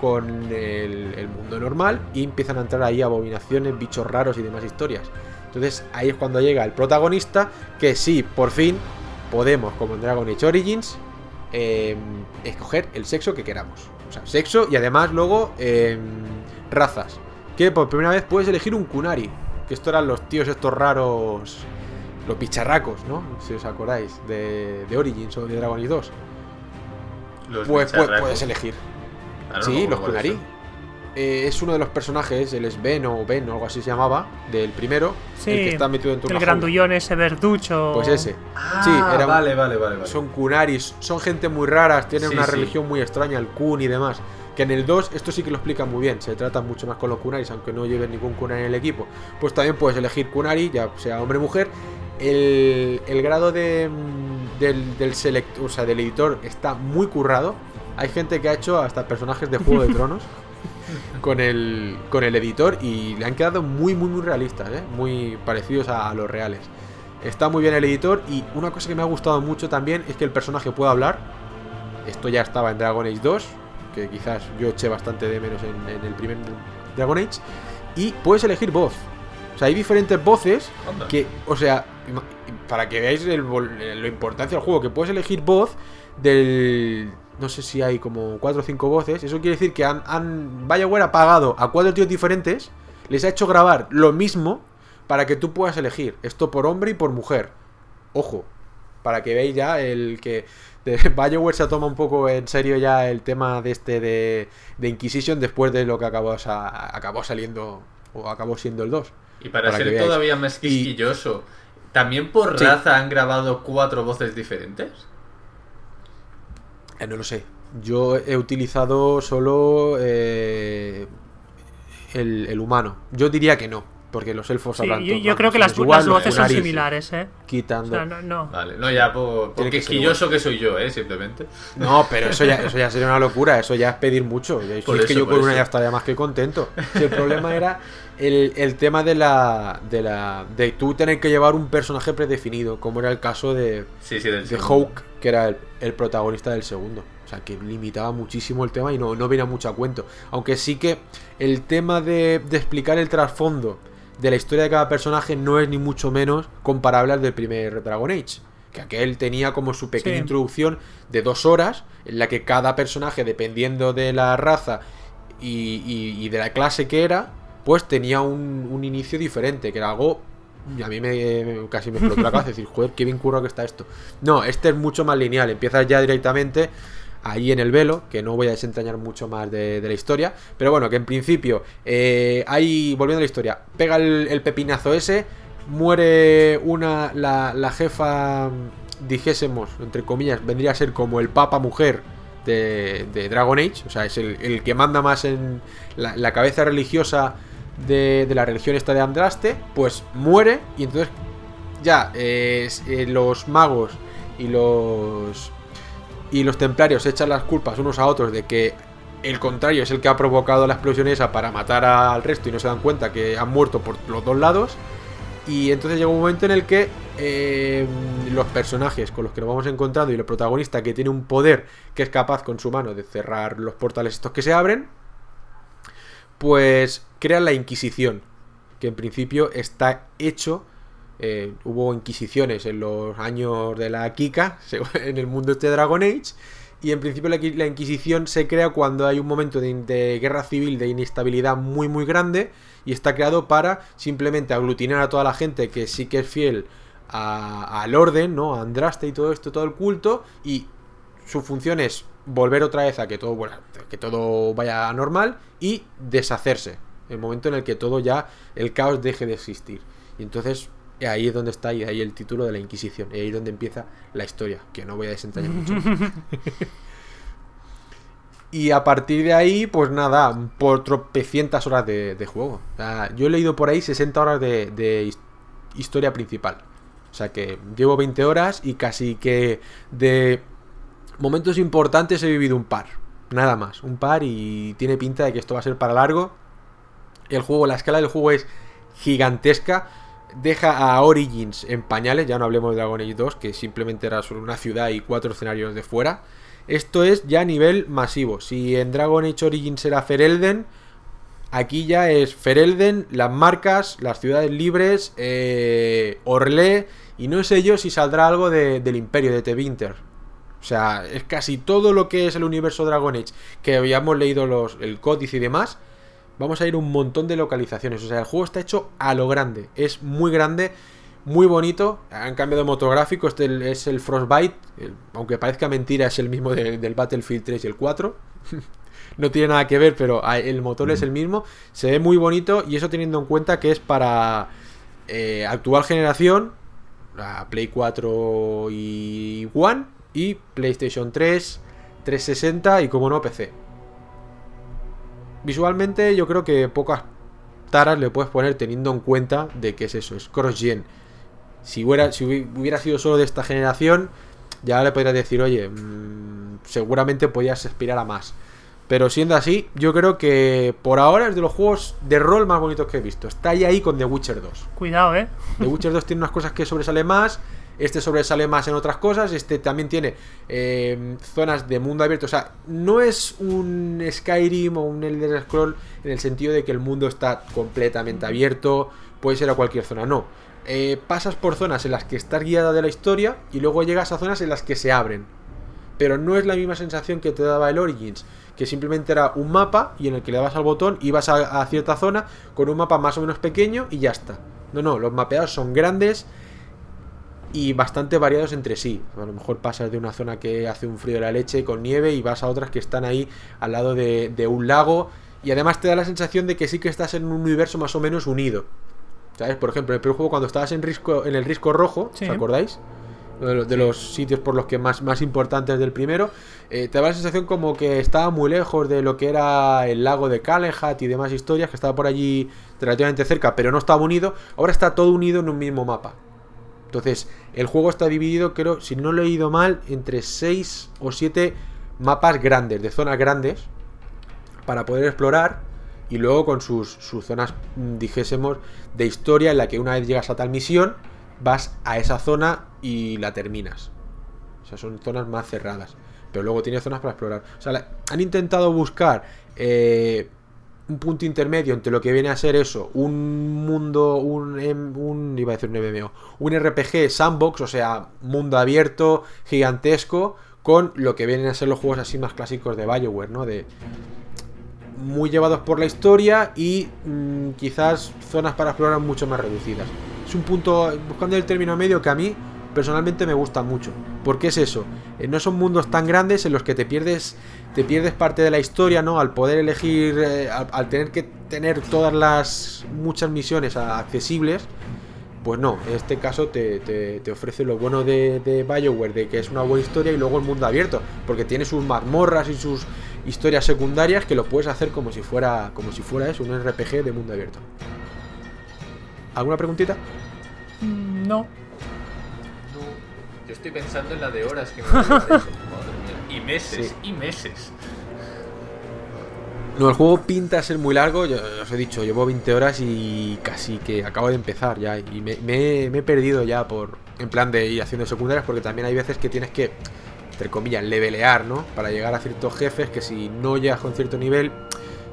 con el, el mundo normal y empiezan a entrar ahí abominaciones, bichos raros y demás historias. Entonces ahí es cuando llega el protagonista, que sí, por fin podemos, como en Dragon Age Origins, eh, escoger el sexo que queramos. O sea, sexo y además luego eh, razas. Que por primera vez puedes elegir un Kunari. Que esto eran los tíos estos raros, los bicharracos, ¿no? Si os acordáis, de, de Origins o de Dragon Age 2. Los Pues, pues puedes elegir. Sí, los Kunari. Eh, es uno de los personajes, el es Ben o Ben o algo así se llamaba, del primero, Sí, el que está metido dentro de el una jaula. grandullón ese verducho. Pues ese. Ah, Sí, era un- vale, vale, vale. vale. Son Kunaris, son gente muy rara, tienen Sí, una sí. religión muy extraña, el Kun y demás. Que en el 2 esto sí que lo explican muy bien, se tratan mucho más con los Kunaris, aunque no lleven ningún Kunari en el equipo. Pues también puedes elegir Kunari, ya sea hombre o mujer. El, el grado de, mm, del, del select, o sea, del editor está muy currado. Hay gente que ha hecho hasta personajes de Juego de Tronos con el, con el editor y le han quedado muy, muy, muy realistas, ¿eh? muy parecidos a, a los reales. Está muy bien el editor y una cosa que me ha gustado mucho también es que el personaje pueda hablar. Esto ya estaba en Dragon Age 2, que quizás yo eché bastante de menos en, en el primer Dragon Age. Y puedes elegir voz. O sea, hay diferentes voces Anda. que, o sea, para que veáis el la importancia del juego, que puedes elegir voz del... No sé si hay como 4 o 5 voces. Eso quiere decir que han, han BioWare ha pagado a cuatro tíos diferentes, les ha hecho grabar lo mismo para que tú puedas elegir. Esto por hombre y por mujer. Ojo, para que veáis ya el que de BioWare se toma un poco en serio ya el tema de este de, de Inquisition después de lo que acabó, sa- acabó saliendo o acabó siendo el 2. Y para, ser todavía más Y- quisquilloso, ¿también por Sí. raza han grabado cuatro voces diferentes? Eh, no lo sé. Yo he utilizado solo eh, el, el humano. Yo diría que no, porque los elfos Sí, hablan yo, yo creo que las, igual, las voces son similares, ¿eh? O Quitando. sea, no, no. Vale, no ya por, por Tiene que ser quisquilloso que soy yo, ¿eh? Simplemente. No, pero eso ya, eso ya sería una locura, eso ya es pedir mucho. Y Por es que yo por con una ya estaría más que contento. Si el problema era el, el tema de la, de la. de tú tener que llevar un personaje predefinido, como era el caso de, Sí, sí, del de. Hawk, que era el, el protagonista del segundo. O sea, que limitaba muchísimo el tema y no, no venía mucho a cuento. Aunque sí que el tema de, de explicar el trasfondo de la historia de cada personaje no es ni mucho menos comparable al del primer Dragon Age. Que aquel tenía como su pequeña Sí. introducción de dos horas, en la que cada personaje, dependiendo de la raza y, y- y de la clase que era, pues tenía un, un inicio diferente, que era algo y a mí me, me- casi me explotó la cabeza decir, joder, qué bien currado que está esto. No, este es mucho más lineal, empiezas ya directamente ahí en el velo, que no voy a desentrañar mucho más de, la historia, pero bueno, que en principio, eh, ahí, volviendo a la historia, pega el, pepinazo ese, muere una, la, la jefa, dijésemos, entre comillas, vendría a ser como el papa mujer de, de Dragon Age, o sea, es el, que manda más en la, cabeza religiosa de, de la religión esta de Andraste, pues muere y entonces ya eh, eh, los magos y los y los templarios echan las culpas unos a otros de que el contrario es el que ha provocado la explosión esa para matar al resto y no se dan cuenta que han muerto por los dos lados Y entonces llega un momento en el que eh, los personajes con los que nos vamos encontrando y el protagonista que tiene un poder que es capaz con su mano de cerrar los portales estos que se abren, pues crean la Inquisición, que en principio está hecho. Eh, hubo inquisiciones en los años de la Kika, en el mundo este Dragon Age, y en principio la, qui- la Inquisición se crea cuando hay un momento de, guerra civil, de inestabilidad muy muy grande, y está creado para simplemente aglutinar a toda la gente que sí que es fiel al orden, ¿no? A Andraste y todo esto, todo el culto, y su función es volver otra vez a que todo, que todo vaya normal y deshacerse. El momento en el que todo ya, el caos deje de existir. Y entonces ahí es donde está y ahí el título de la Inquisición. Y ahí es donde empieza la historia, que no voy a desentrañar mucho. y a partir de ahí, pues nada, por tropecientas horas de, juego. O sea, yo he leído por ahí 60 horas de, de his- historia principal. O sea que llevo 20 horas y casi que de momentos importantes he vivido un par. Nada más, un par y tiene pinta de que esto va a ser para largo. El juego, la escala del juego es gigantesca. Deja a Origins en pañales, ya no hablemos de Dragon Age 2, que simplemente era solo una ciudad y cuatro escenarios de fuera. Esto es ya a nivel masivo. Si en Dragon Age Origins era Ferelden, aquí ya es Ferelden, las marcas, las ciudades libres, eh, Orlé, y no sé yo si saldrá algo de- del Imperio, de Tevinter. O sea, es casi todo lo que es el universo Dragon Age, que habíamos leído los, el códice y demás. Vamos a ir un montón de localizaciones. O sea, el juego está hecho a lo grande. Es muy grande, muy bonito. Han cambiado de motográfico. Este es el Frostbite. aunque parezca mentira, es el mismo de- del Battlefield 3 y el 4. no tiene nada que ver, pero el motor es el mismo. Se ve muy bonito y eso teniendo en cuenta que es para eh, actual generación, la Play 4 y One, y PlayStation 3, 360 y como no PC. Visualmente yo creo que pocas taras le puedes poner teniendo en cuenta de que es eso, es cross-gen. Si hubiera, si hubi- hubiera sido solo de esta generación, ya le podrías decir, oye, mm, seguramente podías aspirar a más. Pero siendo así, yo creo que por ahora es de los juegos de rol más bonitos que he visto. Está ahí ahí con The Witcher 2. Cuidado, ¿eh? The Witcher 2 tiene unas cosas que sobresale más. Este sobresale más en otras cosas. Este también tiene eh, zonas de mundo abierto. O sea, no es un Skyrim o un Elder Scroll en el sentido de que el mundo está completamente abierto. Puede ser a cualquier zona. No. Eh, pasas por zonas en las que estás guiada de la historia y luego llegas a zonas en las que se abren. Pero no es la misma sensación que te daba el Origins, que simplemente era un mapa y en el que le dabas al botón, ibas a, a cierta zona con un mapa más o menos pequeño y ya está. No, no, los mapeados son grandes y bastante variados entre sí. A lo mejor pasas de una zona que hace un frío de la leche con nieve y vas a otras que están ahí al lado de, de un lago y además te da la sensación de que sí que estás en un universo más o menos unido. ¿Sabes? Por ejemplo, en el primer juego cuando estabas en, risco, en el risco rojo, Sí. ¿os acordáis? De los, de los sitios por los que más, más importantes del primero, eh, te da la sensación como que estaba muy lejos de lo que era el lago de Calenhat y demás historias, que estaba por allí relativamente cerca, pero no estaba unido. Ahora está todo unido en un mismo mapa. Entonces, el juego está dividido, creo, si no lo he ido mal, entre 6 o 7 mapas grandes, de zonas grandes, para poder explorar. Y luego con sus, sus zonas, mm, dijésemos, de historia, en la que una vez llegas a tal misión, vas a esa zona y la terminas. O sea, son zonas más cerradas. Pero luego tiene zonas para explorar. O sea, han intentado buscar eh, un punto intermedio entre lo que viene a ser eso, un mundo, un, em- iba a decir un MMO, un RPG sandbox, o sea, mundo abierto, gigantesco, con lo que vienen a ser los juegos así más clásicos de Bioware, ¿no? De muy llevados por la historia y mm, quizás zonas para explorar mucho más reducidas. Es un punto, buscando el término medio que a mí personalmente me gusta mucho. Porque es eso, eh, no son mundos tan grandes en los que te pierdes te pierdes parte de la historia, ¿no? Al poder elegir, eh, al, al tener que tener todas las muchas misiones accesibles, pues no, en este caso te, te- te ofrece lo bueno de, de Bioware, de que es una buena historia y luego el mundo abierto, porque tiene sus mazmorras y sus historias secundarias que lo puedes hacer como si fuera, como si fuera eso, un RPG de mundo abierto. ¿Alguna preguntita? Mm, No. Yo estoy pensando en la de horas que me a. Y meses, Sí. y meses. No, el juego pinta ser muy largo, yo os he dicho, llevo 20 horas y casi que acabo de empezar ya. Y me, me- me he perdido ya por. En plan de ir haciendo secundarias, porque también hay veces que tienes que, entre comillas, levelear, ¿no? Para llegar a ciertos jefes que si no llegas con cierto nivel,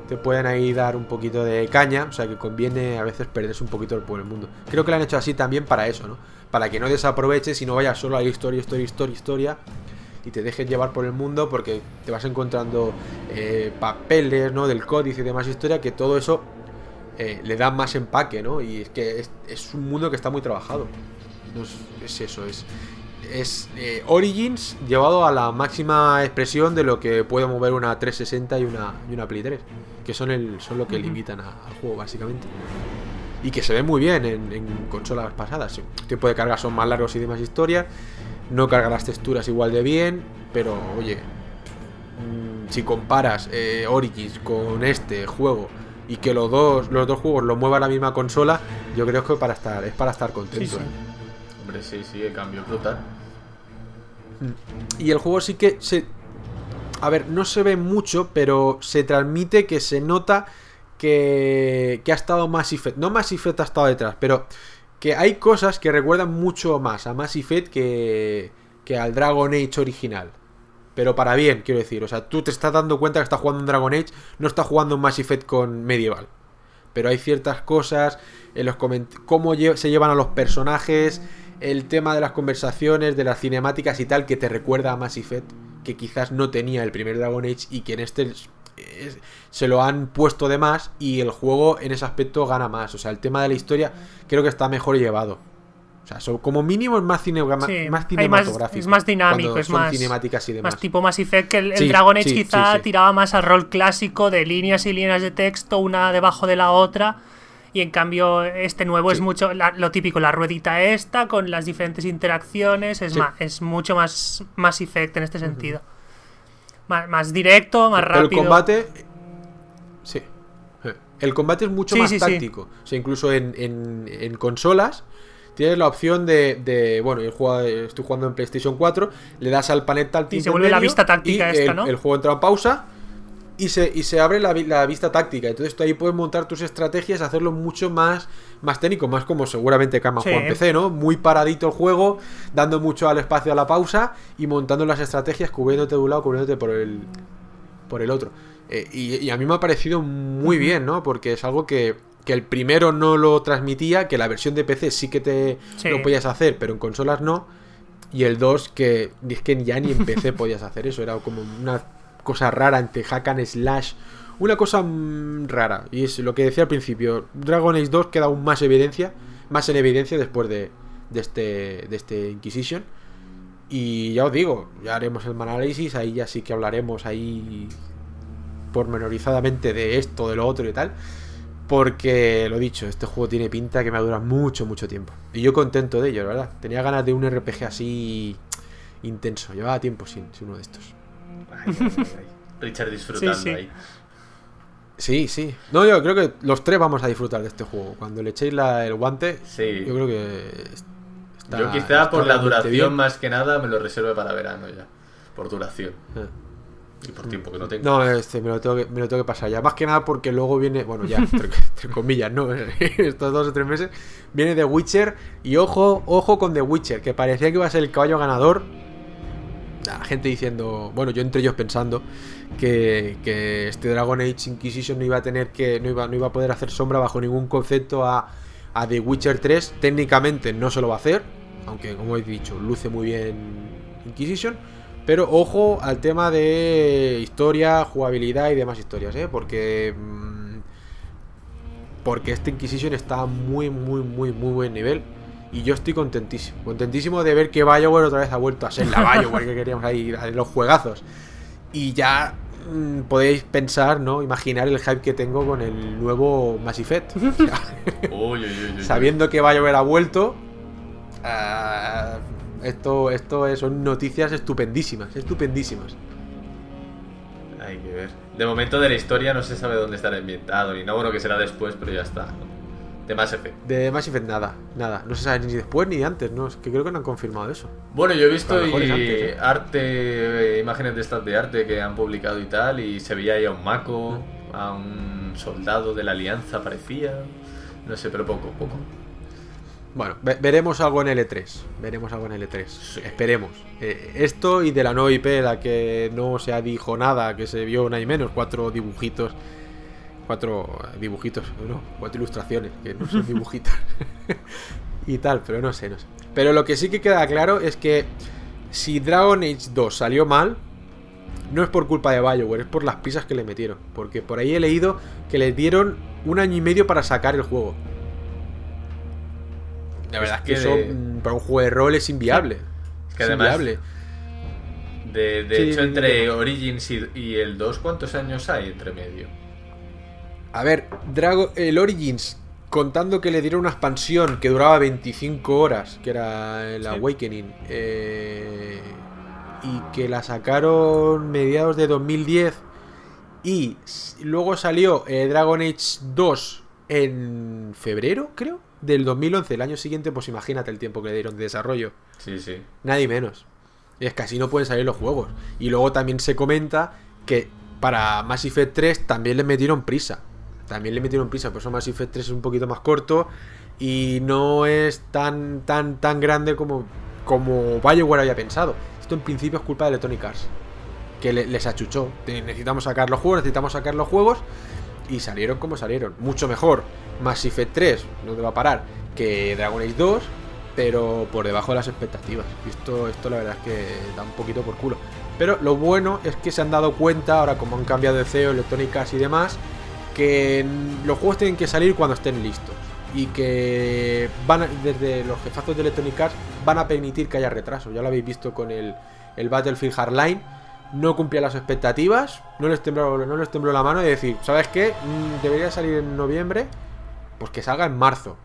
te pueden ahí dar un poquito de caña. O sea que conviene a veces perderse un poquito por el mundo. Creo que lo han hecho así también para eso, ¿no? Para que no desaproveches y no vayas solo a la historia, historia, historia, historia y te dejes llevar por el mundo porque te vas encontrando eh, papeles, ¿no? Del códice y demás historia que todo eso eh, le da más empaque, ¿no? Y es que es, es un mundo que está muy trabajado. No es, es eso, es, es eh, Origins llevado a la máxima expresión de lo que puede mover una 360 y una, y una Play 3, que son, el, son lo que limitan a- al juego básicamente. Y que se ve muy bien en, en consolas pasadas. El tiempo de carga son más largos y demás historias. No carga las texturas igual de bien. Pero, oye, mm, si comparas eh, Origins con este juego y que los dos, los dos juegos lo mueva la misma consola, yo creo que para estar, es para estar contento. Sí, sí. ¿eh? Hombre, sí, sí, el cambio es brutal. Y el juego sí que se. A ver, no se ve mucho, pero se transmite que se nota que, que ha estado Mass Effect. No Mass Effect ha estado detrás, pero que hay cosas que recuerdan mucho más a Mass Effect que, que al Dragon Age original. Pero para bien, quiero decir. O sea, tú te estás dando cuenta que estás jugando un Dragon Age, no estás jugando un Mass Effect con Medieval. Pero hay ciertas cosas, en los cómo se llevan a los personajes, el tema de las conversaciones, de las cinemáticas y tal, que te recuerda a Mass Effect, que quizás no tenía el primer Dragon Age y que en este es- se lo han puesto de más y el juego en ese aspecto gana más. O sea, el tema de la historia creo que está mejor llevado. O sea, so- como mínimo es más, cine- Sí, más más- cinematográfico. es más dinámico, es son más- cinemáticas y demás. Más tipo Mass Effect que el, el Sí, Dragon Age sí, quizá tiraba más al rol clásico de líneas y líneas de texto, una debajo de la otra. Y en cambio, este nuevo es mucho la- lo típico, la ruedita esta, con las diferentes interacciones. Es, más, es mucho más Mass Effect en este sentido. Más, más directo, más Pero rápido. el combate. Sí. El combate es mucho Sí, más sí, sí. táctico. O sea, incluso en, en- en consolas tienes la opción de. de- bueno, yo juego- estoy jugando en PlayStation 4, le das al panel táctico. Y se vuelve la vista táctica y esta, el, ¿no? el juego entra en pausa. Y se, y se abre la, la vista táctica. Entonces tú ahí puedes montar tus estrategias, hacerlo mucho más, más técnico, más como seguramente Kama Sí. en PC, ¿no? Muy paradito el juego, dando mucho al espacio a la pausa y montando las estrategias, cubriéndote de un lado, cubriéndote por el, por el otro. Eh, y, y a mí me ha parecido muy bien, ¿no? Porque es algo que, que el primero no lo transmitía, que la versión de PC sí que te Sí. lo podías hacer, pero en consolas no. Y el 2 que es que ya ni en PC podías hacer eso, era como una cosa rara entre hack and slash. Una cosa mm, rara. Y es lo que decía al principio. Dragon Age 2 queda aún más evidencia. Más en evidencia después de, de este. de este Inquisition. Y ya os digo, ya haremos el análisis, ahí ya sí que hablaremos ahí pormenorizadamente de esto, de lo otro y tal. Porque lo dicho, este juego tiene pinta que me va a durar mucho, mucho tiempo. Y yo contento de ello, la verdad. Tenía ganas de un RPG así intenso. Llevaba tiempo sin, sin uno de estos. Ay, ay, ay, ay. Richard disfrutando Sí, sí. ahí. Sí, sí. No, yo creo que los tres vamos a disfrutar de este juego. Cuando le echéis la- el guante, Sí. yo creo que está- Yo quizá está por la duración bien. más que nada me lo reserve para verano ya. Por duración. Eh. Y por tiempo que no tengo. No, este, me lo, tengo que, me lo tengo que pasar ya. Más que nada porque luego viene, bueno, ya, entre, entre comillas, ¿no? Estos dos o tres meses, viene The Witcher. Y ojo, ojo con The Witcher, que parecía que iba a ser el caballo ganador. La gente diciendo, bueno, yo entre ellos pensando que, este Dragon Age Inquisition no iba a tener que, no iba, no iba a poder hacer sombra bajo ningún concepto a, a The Witcher 3. Técnicamente no se lo va a hacer, aunque como he dicho, luce muy bien Inquisition. Pero ojo al tema de historia, jugabilidad y demás historias, ¿eh? Porque. mm, Porque este Inquisition está muy, muy, muy, muy buen nivel. Y yo estoy contentísimo. Contentísimo de ver que Bioware otra vez ha vuelto a ser la Bioware que queríamos ahí, los juegazos. Y ya mm, podéis pensar, ¿no? Imaginar el hype que tengo con el nuevo Mass Effect. Sabiendo que BioWare ha vuelto, ah, esto, esto es- son noticias estupendísimas, estupendísimas. Hay que ver. De momento de la historia no se sabe dónde estará ambientado ni nada. Bueno, que será después, pero ya está. ¿no? De Mass Effect. De Mass Effect nada, nada. No se sabe ni después ni antes, ¿no? Es que creo que no han confirmado eso. Bueno, yo he visto y- antes, ¿eh? arte, eh, imágenes de estas de arte que han publicado y tal, y se veía ahí a un Mako, Mm. a un soldado de la alianza, parecía. No sé, pero poco, poco. Bueno, ve- veremos algo en L3. Veremos algo en L3. Esperemos. Eh, esto y de la nueva IP, la que no se dijo nada, que se vio nada y menos. Cuatro dibujitos. Cuatro dibujitos, no, cuatro ilustraciones, que no son dibujitos. y tal, pero no sé, no sé. Pero lo que sí que queda claro es que si Dragon Age 2 salió mal, no es por culpa de BioWare, es por las prisas que le metieron. Porque por ahí he leído que le dieron un año y medio para sacar el juego. La verdad es que que eso de- mm, para un juego de rol es inviable. Es que Es además- inviable. De, de Sí, hecho, entre. Origins y, y el 2, ¿cuántos años hay entre medio? A ver, Drago, el Origins, contando que le dieron una expansión que duraba 25 horas, que era el Sí. Awakening, eh, y que la sacaron mediados de 2010, y luego salió eh, Dragon Age 2 en febrero, creo, del 2011, el año siguiente, pues imagínate el tiempo que le dieron de desarrollo. Sí, sí. Nadie menos. Es que así no pueden salir los juegos. Y luego también se comenta que para Mass Effect 3 también le metieron prisa. También le metieron prisa, por eso Mass Effect 3 es un poquito más corto y no es tan tan tan grande como como BioWare había pensado. Esto en principio es culpa de Electronic Arts, que le- les achuchó. Necesitamos sacar los juegos, necesitamos sacar los juegos y salieron como salieron. Mucho mejor Mass Effect 3, no te va a parar, que Dragon Age 2, pero por debajo de las expectativas. Esto, esto la verdad es que da un poquito por culo. Pero lo bueno es que se han dado cuenta, ahora como han cambiado de CEO, Electronic Arts y demás, que los juegos tienen que salir cuando estén listos. Y que van a- desde los jefazos de Electronic Arts van a permitir que haya retraso. Ya lo habéis visto con el, el Battlefield Hardline. No cumplía las expectativas, no les, tembló, la mano de decir, ¿sabes qué? Mm, Debería salir en noviembre, pues que salga en marzo.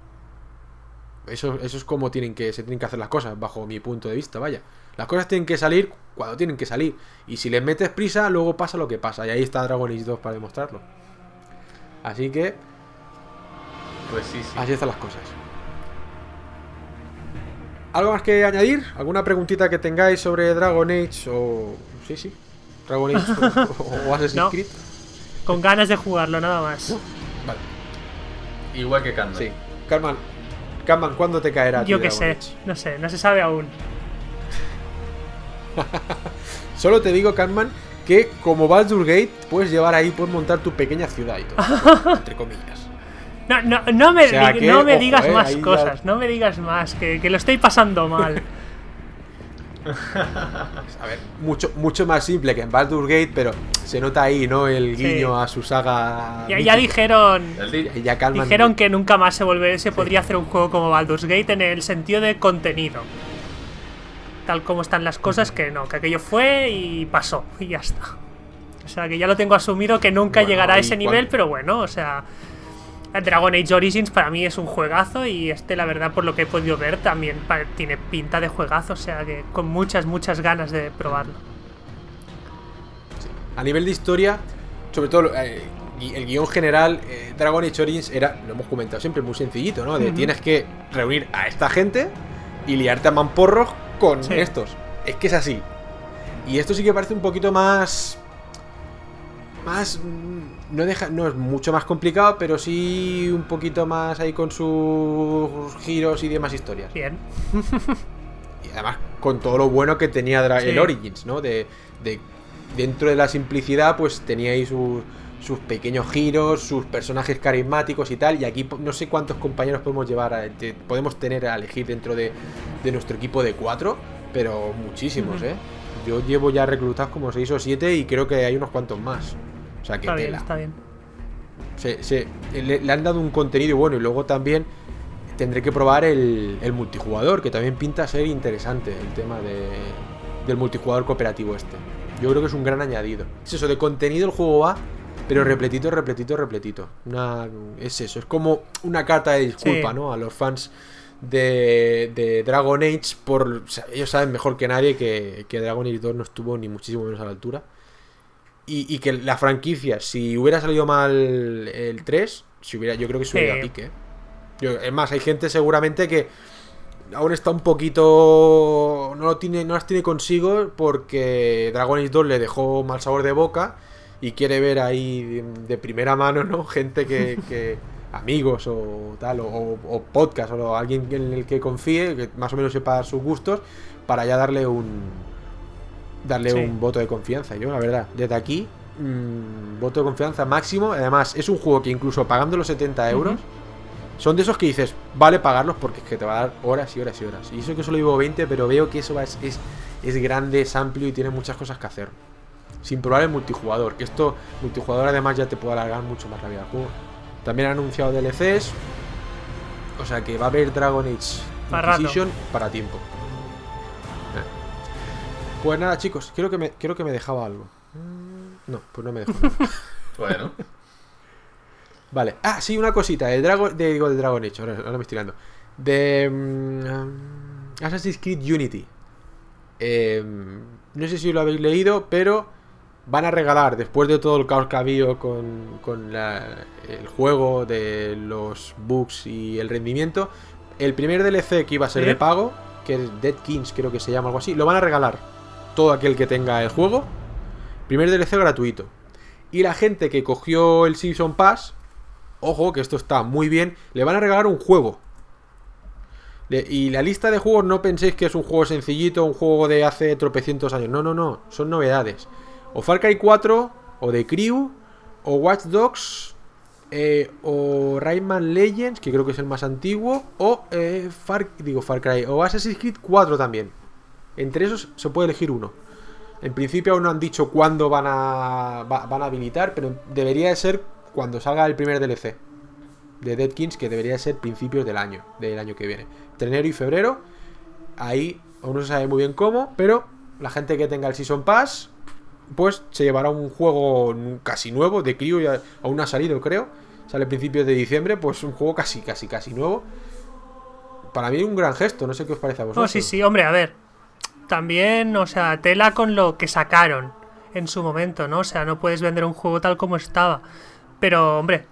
Eso, eso es como tienen que, se tienen que hacer las cosas, bajo mi punto de vista, vaya. Las cosas tienen que salir cuando tienen que salir. Y si les metes prisa, luego pasa lo que pasa. Y ahí está Dragon Age 2 para demostrarlo. Así que, Pues sí, sí. así están las cosas. ¿Algo más que añadir? ¿Alguna preguntita que tengáis sobre Dragon Age o... Sí, sí. Dragon Age o, o Assassin's No. Creed. Con ganas de jugarlo, nada más. Vale, Igual que Candle. sí. Carman, ¿cuándo te caerá? Yo qué sé, Age? no sé, no se sabe aún. Solo te digo, Carman, que como Baldur's Gate puedes llevar ahí, puedes montar tu pequeña ciudad y todo. entre comillas. No, no, no me, O sea que, no me ojo, digas eh, más ahí ya- cosas, no me digas más, que, que lo estoy pasando mal. A ver, mucho, mucho más simple que en Baldur's Gate, pero se nota ahí, ¿no? El Sí. guiño a su saga. ya, ya dijeron ya dijeron que nunca más se volver, se podría hacer un juego como Baldur's Gate en el sentido de contenido. Tal como están las cosas, que no, que aquello fue y pasó, y ya está. O sea, que ya lo tengo asumido que nunca Bueno, llegará a ese nivel, pero bueno, o sea. Dragon Age Origins para mí es un juegazo y este, la verdad, por lo que he podido ver, también tiene pinta de juegazo, o sea que con muchas, muchas ganas de probarlo. A nivel de historia, sobre todo eh, el guion general, eh, Dragon Age Origins era, lo hemos comentado siempre, muy sencillito, ¿no? De tienes que reunir a esta gente y liarte a mamporros con Sí. estos. Es que es así. Y esto sí que parece un poquito más. Más. mm, No, deja, no es mucho más complicado, pero sí un poquito más ahí con sus giros y demás historias. Bien. Y además con todo lo bueno que tenía Dra- Sí. el Origins, ¿no? De, de- dentro de la simplicidad, pues tenía ahí sus, sus pequeños giros, sus personajes carismáticos y tal. Y aquí no sé cuántos compañeros podemos llevar, a- te- podemos tener a elegir dentro de, de nuestro equipo de cuatro, pero muchísimos. ¿eh? Yo llevo ya reclutados como seis o siete y creo que hay unos cuantos más. O sea, que Está bien, tela. está bien. Se- se- le, le han dado un contenido bueno y luego también tendré que probar el, el multijugador, que también pinta ser interesante el tema de, del multijugador cooperativo este. Yo creo que es un gran añadido. Es eso, de contenido el juego va, pero repletito, repletito, repletito. Una, es eso, es como una carta de disculpa, Sí. ¿no? A los fans de, de Dragon Age, por o sea, ellos saben mejor que nadie que, que Dragon Age 2 no estuvo ni muchísimo menos a la altura. Y, y que la franquicia, si hubiera salido mal el 3, si hubiera, yo creo que se hubiera Sí. pique. ¿eh? Yo- es más, hay gente seguramente que aún está un poquito. No, lo tiene, no las tiene consigo porque Dragon Age 2 le dejó mal sabor de boca. Y quiere ver ahí de, primera mano, ¿no? Gente que, que- amigos o tal, o, o podcast, o alguien en el que confíe, que más o menos sepa sus gustos, para ya darle un darle Sí. un voto de confianza. Yo, la verdad, desde aquí, mm, voto de confianza máximo. Además, es un juego que incluso pagando los 70 euros, son de esos que dices, vale pagarlos porque es que te va a dar horas y horas y horas. Y eso que solo llevo 20, pero veo que eso es, es, es grande, es amplio y tiene muchas cosas que hacer. Sin probar el multijugador, que esto, multijugador además ya te puede alargar mucho más la vida del juego. También han anunciado DLCs, o sea que va a haber Dragon Age Para rato. Inquisition para tiempo. Eh. Pues nada, chicos, creo que me, creo que me dejaba algo. No, pues no me dejó nada. Bueno, Vale. Ah, sí, una cosita. De Dragon, de, digo, de Dragon Age. Ahora, ahora me estoy tirando. De mm, Assassin's Creed Unity. Eh, no sé si lo habéis leído, pero van a regalar, después de todo el caos que ha habido con, con la- el juego, de los bugs y el rendimiento, el primer DLC que iba a ser Sí. de pago, que es Dead Kings, creo que se llama algo así, lo van a regalar todo aquel que tenga el juego. Primer DLC gratuito. Y la gente que cogió el Season Pass, ojo que esto está muy bien, le van a regalar un juego. Le- y la lista de juegos no penséis que es un juego sencillito, un juego de hace tropecientos años. No, no, no, son novedades. O Far Cry 4, o The Crew, o Watch Dogs, eh, o Rayman Legends, que creo que es el más antiguo, o eh, Far, digo Far Cry, o Assassin's Creed 4 también. Entre esos se puede elegir uno. En principio aún no han dicho cuándo van a, va- van a habilitar, pero debería de ser cuando salga el primer DLC de Dead Kings, que debería de ser principios del año, del año que viene. Entre enero y febrero, ahí aún no se sabe muy bien cómo, pero la gente que tenga el Season Pass, pues se llevará un juego casi nuevo, de ya aún ha salido creo, sale a principios de diciembre, pues un juego casi, casi, casi nuevo. Para mí un gran gesto, no sé qué os parece a vosotros. No, sí, sí, hombre, a ver. También, o sea, tela con lo que sacaron en su momento, ¿no? O sea, no puedes vender un juego tal como estaba. Pero, hombre,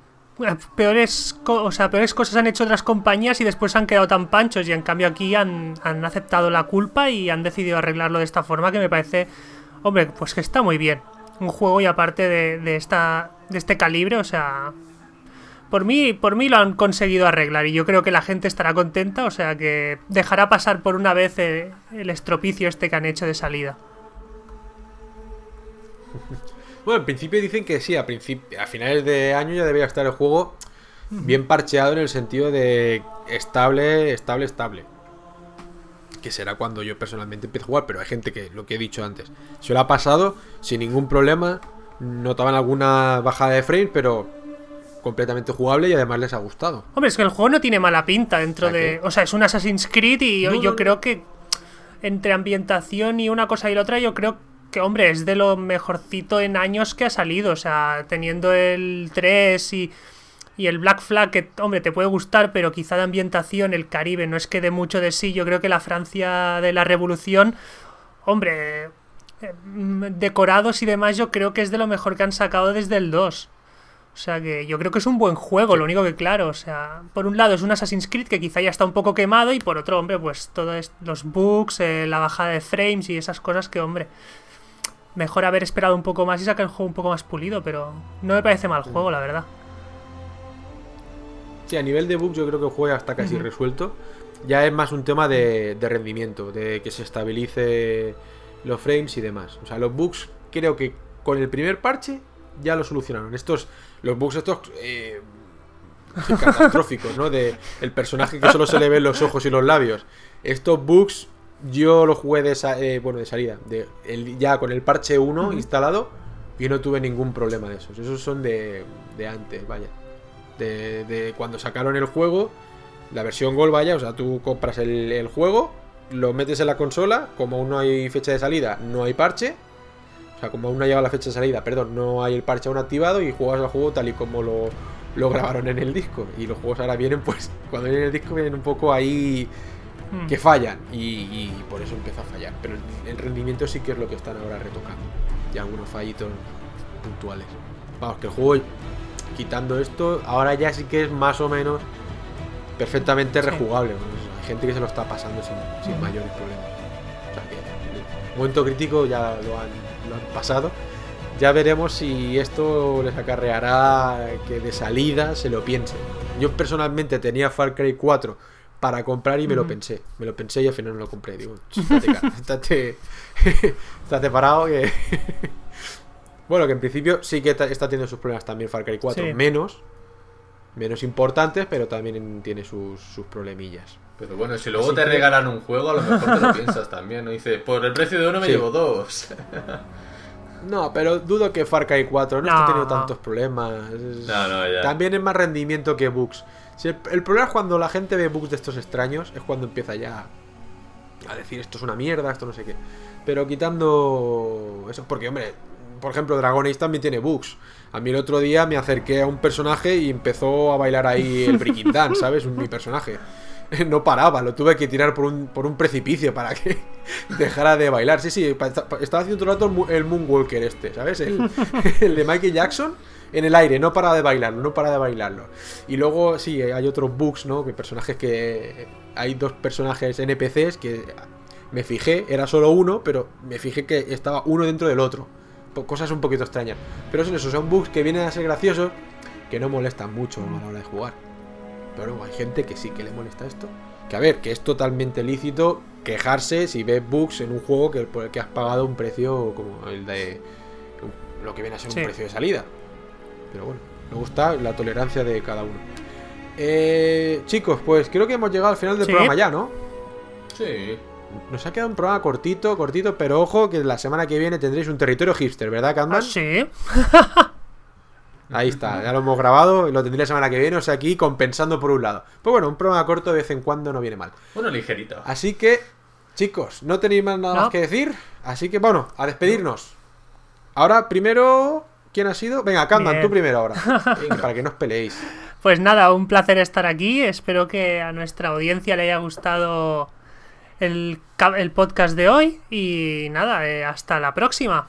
eh, peores, co- o sea, peores cosas han hecho otras compañías y después han quedado tan panchos. Y en cambio aquí han, han aceptado la culpa y han decidido arreglarlo de esta forma que me parece, hombre, pues que está muy bien. Un juego y aparte de, de esta, de este calibre, o sea, por mí, por mí lo han conseguido arreglar y yo creo que la gente estará contenta, o sea que dejará pasar por una vez el estropicio este que han hecho de salida. Bueno, en principio dicen que sí, a, a finales de año ya debería estar el juego bien parcheado en el sentido de estable, estable, estable. Que será cuando yo personalmente empiece a jugar, pero hay gente que, lo que he dicho antes, se lo ha pasado sin ningún problema, notaban alguna bajada de frame, pero completamente jugable y además les ha gustado. Hombre, es que el juego no tiene mala pinta dentro ¿A de... O sea, es un Assassin's Creed y yo, No, no, yo no. creo que entre ambientación y una cosa y la otra, yo creo que, hombre, es de lo mejorcito en años que ha salido. O sea, teniendo el 3 y, y el Black Flag, que, hombre, te puede gustar, pero quizá de ambientación el Caribe no es que dé mucho de sí. Yo creo que la Francia de la Revolución, hombre, eh, mm, decorados y demás, yo creo que es de lo mejor que han sacado desde el 2. O sea que yo creo que es un buen juego, lo único que claro, o sea, por un lado es un Assassin's Creed que quizá ya está un poco quemado y por otro, hombre, pues todos los bugs, eh, la bajada de frames y esas cosas que, hombre, mejor haber esperado un poco más y sacar el juego un poco más pulido, pero no me parece mal juego, la verdad. Sí, a nivel de bugs yo creo que el juego ya está casi resuelto. Ya es más un tema de, de rendimiento, de que se estabilice los frames y demás. O sea, los bugs creo que con el primer parche ya lo solucionaron. Estos, los bugs estos eh, catastróficos, ¿no? De el personaje que solo se le ven los ojos y los labios. Estos bugs yo los jugué de, eh, bueno, de salida. De, el- ya con el parche 1 instalado y no tuve ningún problema de esos. Esos son de, de antes, vaya de, de cuando sacaron el juego, la versión Gold, vaya, o sea, tú compras el, el juego, lo metes en la consola, como aún no hay fecha de salida, no hay parche, o sea, como aún no ha llegado la fecha de salida, perdón, no hay el parche aún activado y juegas al juego tal y como lo, lo grabaron en el disco. Y los juegos ahora vienen, pues, cuando vienen en el disco vienen un poco ahí Mm. que fallan y, y por eso empieza a fallar. Pero el, el rendimiento sí que es lo que están ahora retocando. Y algunos fallitos puntuales. Vamos, que el juego, quitando esto, ahora ya sí que es más o menos perfectamente rejugable. Pues, hay gente que se lo está pasando sin, sin mayores problemas. O sea que el momento crítico ya lo han, lo han pasado. Ya veremos si esto les acarreará que de salida se lo piensen. Yo personalmente tenía Far Cry 4 para comprar y me lo pensé. Me lo pensé y al final no lo compré. Digo, estate, estate parado que... bueno, que en principio sí que está teniendo sus problemas también Far Cry 4. Sí. Menos, menos importantes, pero también tiene sus, sus problemillas. Pero bueno, si luego Así te que- regalan un juego, a lo mejor te lo piensas también. ¿no? Dice, por el precio de uno me Sí. llevo dos. No, pero dudo que Far Cry 4 no, No. esté teniendo tantos problemas. No, no, ya. También es más rendimiento que bugs. Si el, el problema es cuando la gente ve bugs de estos extraños, es cuando empieza ya a decir esto es una mierda, esto no sé qué. Pero quitando eso, porque hombre, por ejemplo, Dragon Age también tiene bugs. A mí el otro día me acerqué a un personaje y empezó a bailar ahí el Breaking Dance, ¿sabes? Mi personaje. No paraba, lo tuve que tirar por un, por un precipicio para que dejara de bailar. Sí, sí, estaba haciendo todo el rato el Moonwalker este, ¿sabes? El, el de Michael Jackson en el aire, no para de bailarlo, no para de bailarlo. Y luego, sí, hay otros bugs, ¿no? Que personajes que. Hay dos personajes NPCs que me fijé, era solo uno, pero me fijé que estaba uno dentro del otro. Cosas un poquito extrañas. Pero son esos, son bugs que vienen a ser graciosos, que no molestan mucho a la hora de jugar. Pero luego hay gente que sí que le molesta esto. Que a ver, que es totalmente lícito quejarse si ves bugs en un juego que, por el que has pagado un precio como el de lo que viene a ser Sí. un precio de salida. Pero bueno, me gusta la tolerancia de cada uno. Eh, chicos, pues creo que hemos llegado al final del Sí. programa ya, ¿no? Sí. Nos ha quedado un programa cortito, cortito, pero ojo que la semana que viene tendréis un territorio hipster, ¿verdad, Catman? Ah, sí. Ahí está, ya lo hemos grabado y lo tendré la semana que viene, o sea, aquí compensando por un lado. Pues bueno, un programa corto de vez en cuando no viene mal. Uno ligerito. Así que, chicos, no tenéis más nada No. más que decir, así que bueno, a despedirnos. Ahora, primero, ¿quién ha sido? Venga, Bien. tú primero ahora. para que no os peleéis. Pues nada, un placer estar aquí. Espero que a nuestra audiencia le haya gustado el, el podcast de hoy. Y nada, eh, hasta la próxima.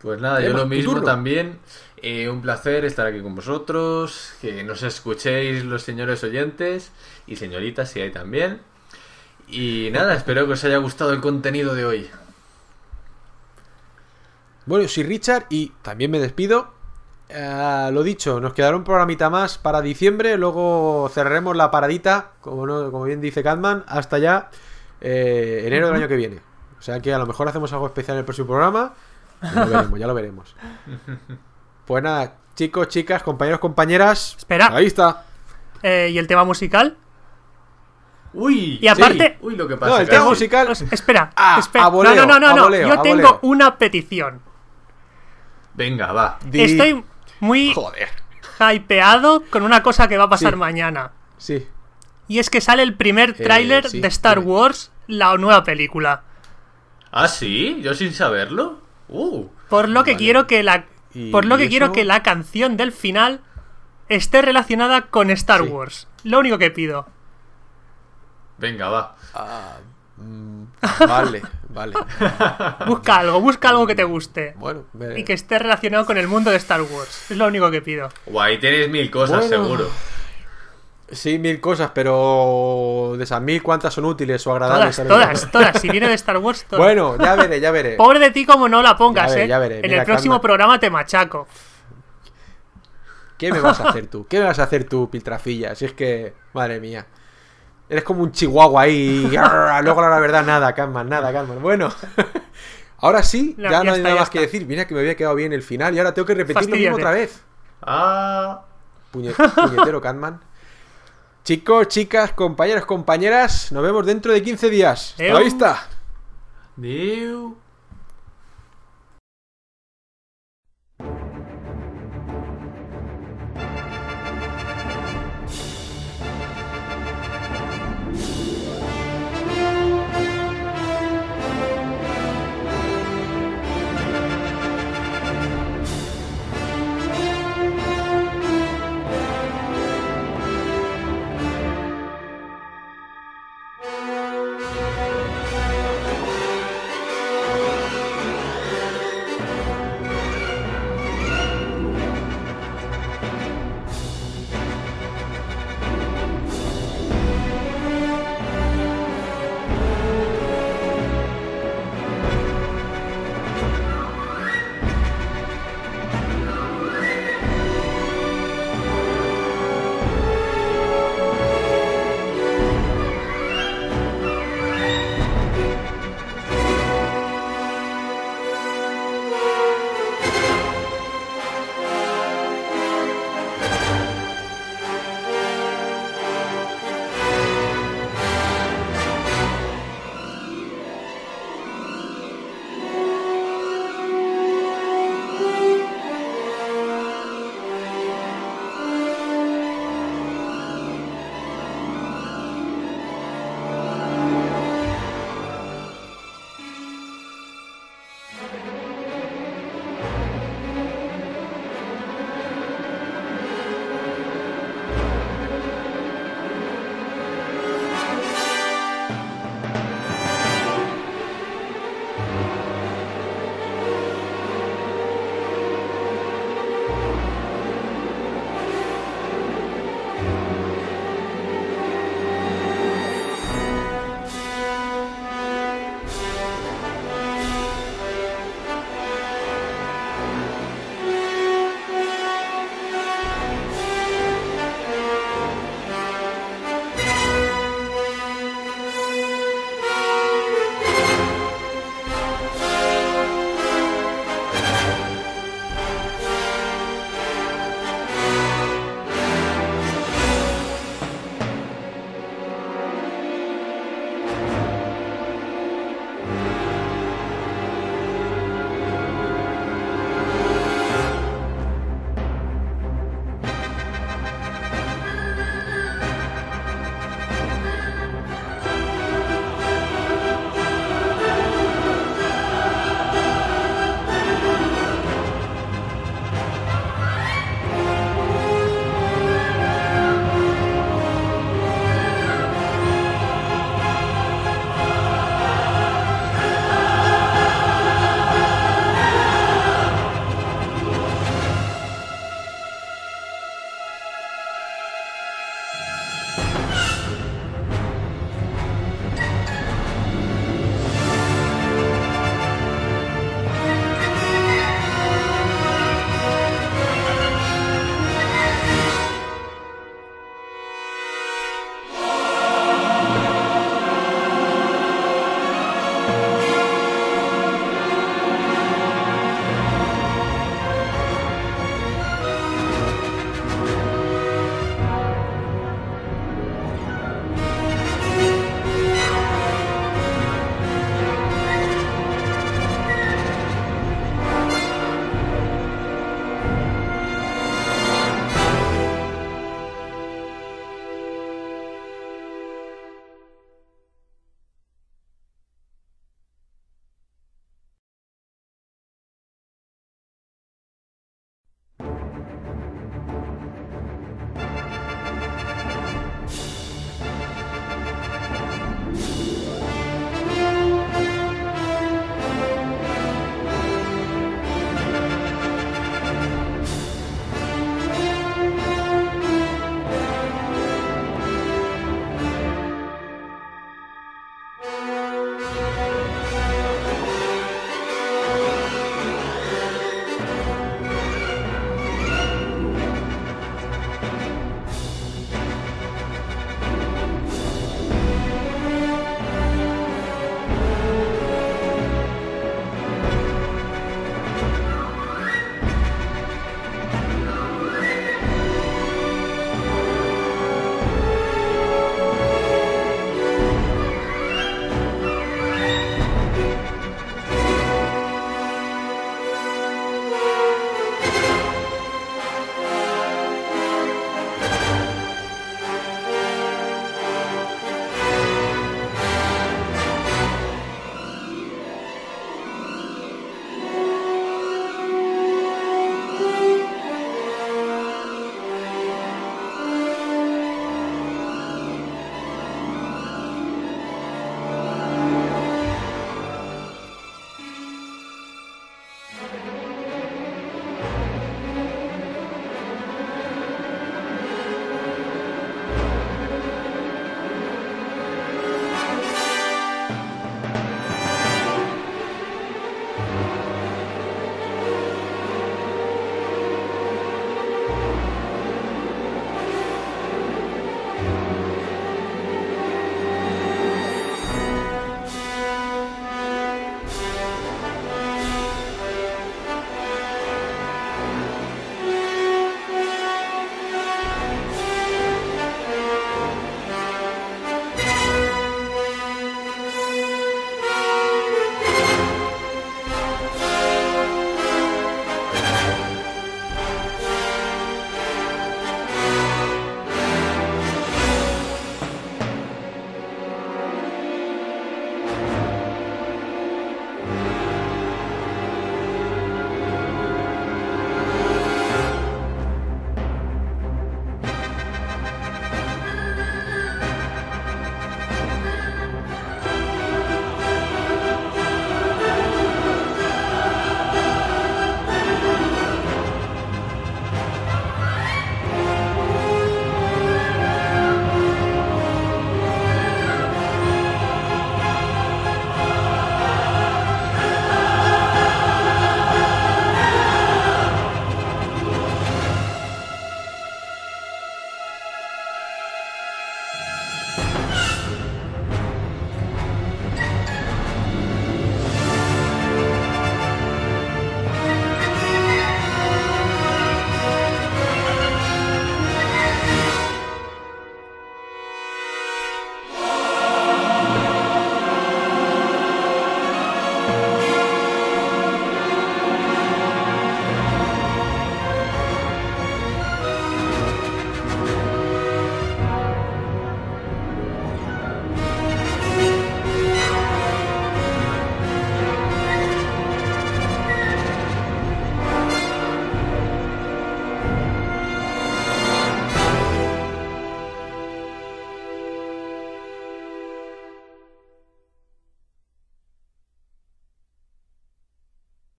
Pues nada, yo lo mismo también. Eh, un placer estar aquí con vosotros. Que nos escuchéis los señores oyentes y señoritas si hay también. Y nada, espero que os haya gustado el contenido de hoy. Bueno, yo soy Richard y también me despido. Eh, lo dicho, nos quedará un programita más para diciembre. Luego cerraremos la paradita, como, no- como bien dice Catman, hasta ya eh, enero del año que viene. O sea que a lo mejor hacemos algo especial en el próximo programa. Ya lo veremos, ya lo veremos. Pues nada, chicos, chicas, compañeros, compañeras. Espera. Ahí está. Eh, ¿Y el tema musical? Uy, Y aparte- uy, lo que pasa. No, el tema musical. Os- espera, Ah, espera. no, no, no, no. voleo, Yo tengo una petición. Venga, va. Di- Estoy muy Joder. hypeado con una cosa que va a pasar Sí. mañana. Sí. Y es que sale el primer Eh, tráiler sí, de Star dime. Wars, la nueva película. ¿Ah, sí? ¿Yo sin saberlo? Uh. Por lo que quiero que la ¿Y- por lo que quiero que la canción del final esté relacionada con Star Sí. Wars. Lo único que pido. Venga, va. Ah, mm, vale, vale. Busca algo, busca algo que te guste. Bueno, me- Y que esté relacionado con el mundo de Star Wars. Es lo único que pido. Guay, tienes mil cosas, Bueno. seguro. Sí, mil cosas, pero de esas mil, ¿cuántas son útiles o agradables? Todas, todas, todas. Si viene de Star Wars, todas. Bueno, ya veré, ya veré. Pobre de ti como no la pongas, Ya veré, eh. ya veré. En Mira, el próximo calma. programa te machaco. ¿Qué me vas a hacer tú? ¿Qué me vas a hacer tú, Piltrafilla? Si es que, madre mía. Eres como un chihuahua ahí. y luego la verdad, nada, Catman, nada, Catman. Bueno, ahora sí, No, ya, ya no hay está, nada más que decir. Mira que me había quedado bien el final y ahora tengo que repetir lo mismo otra vez. Ah. Puñe- puñetero Catman. Chicos, chicas, compañeros, compañeras, nos vemos dentro de 15 días. Hasta la vista. Diu.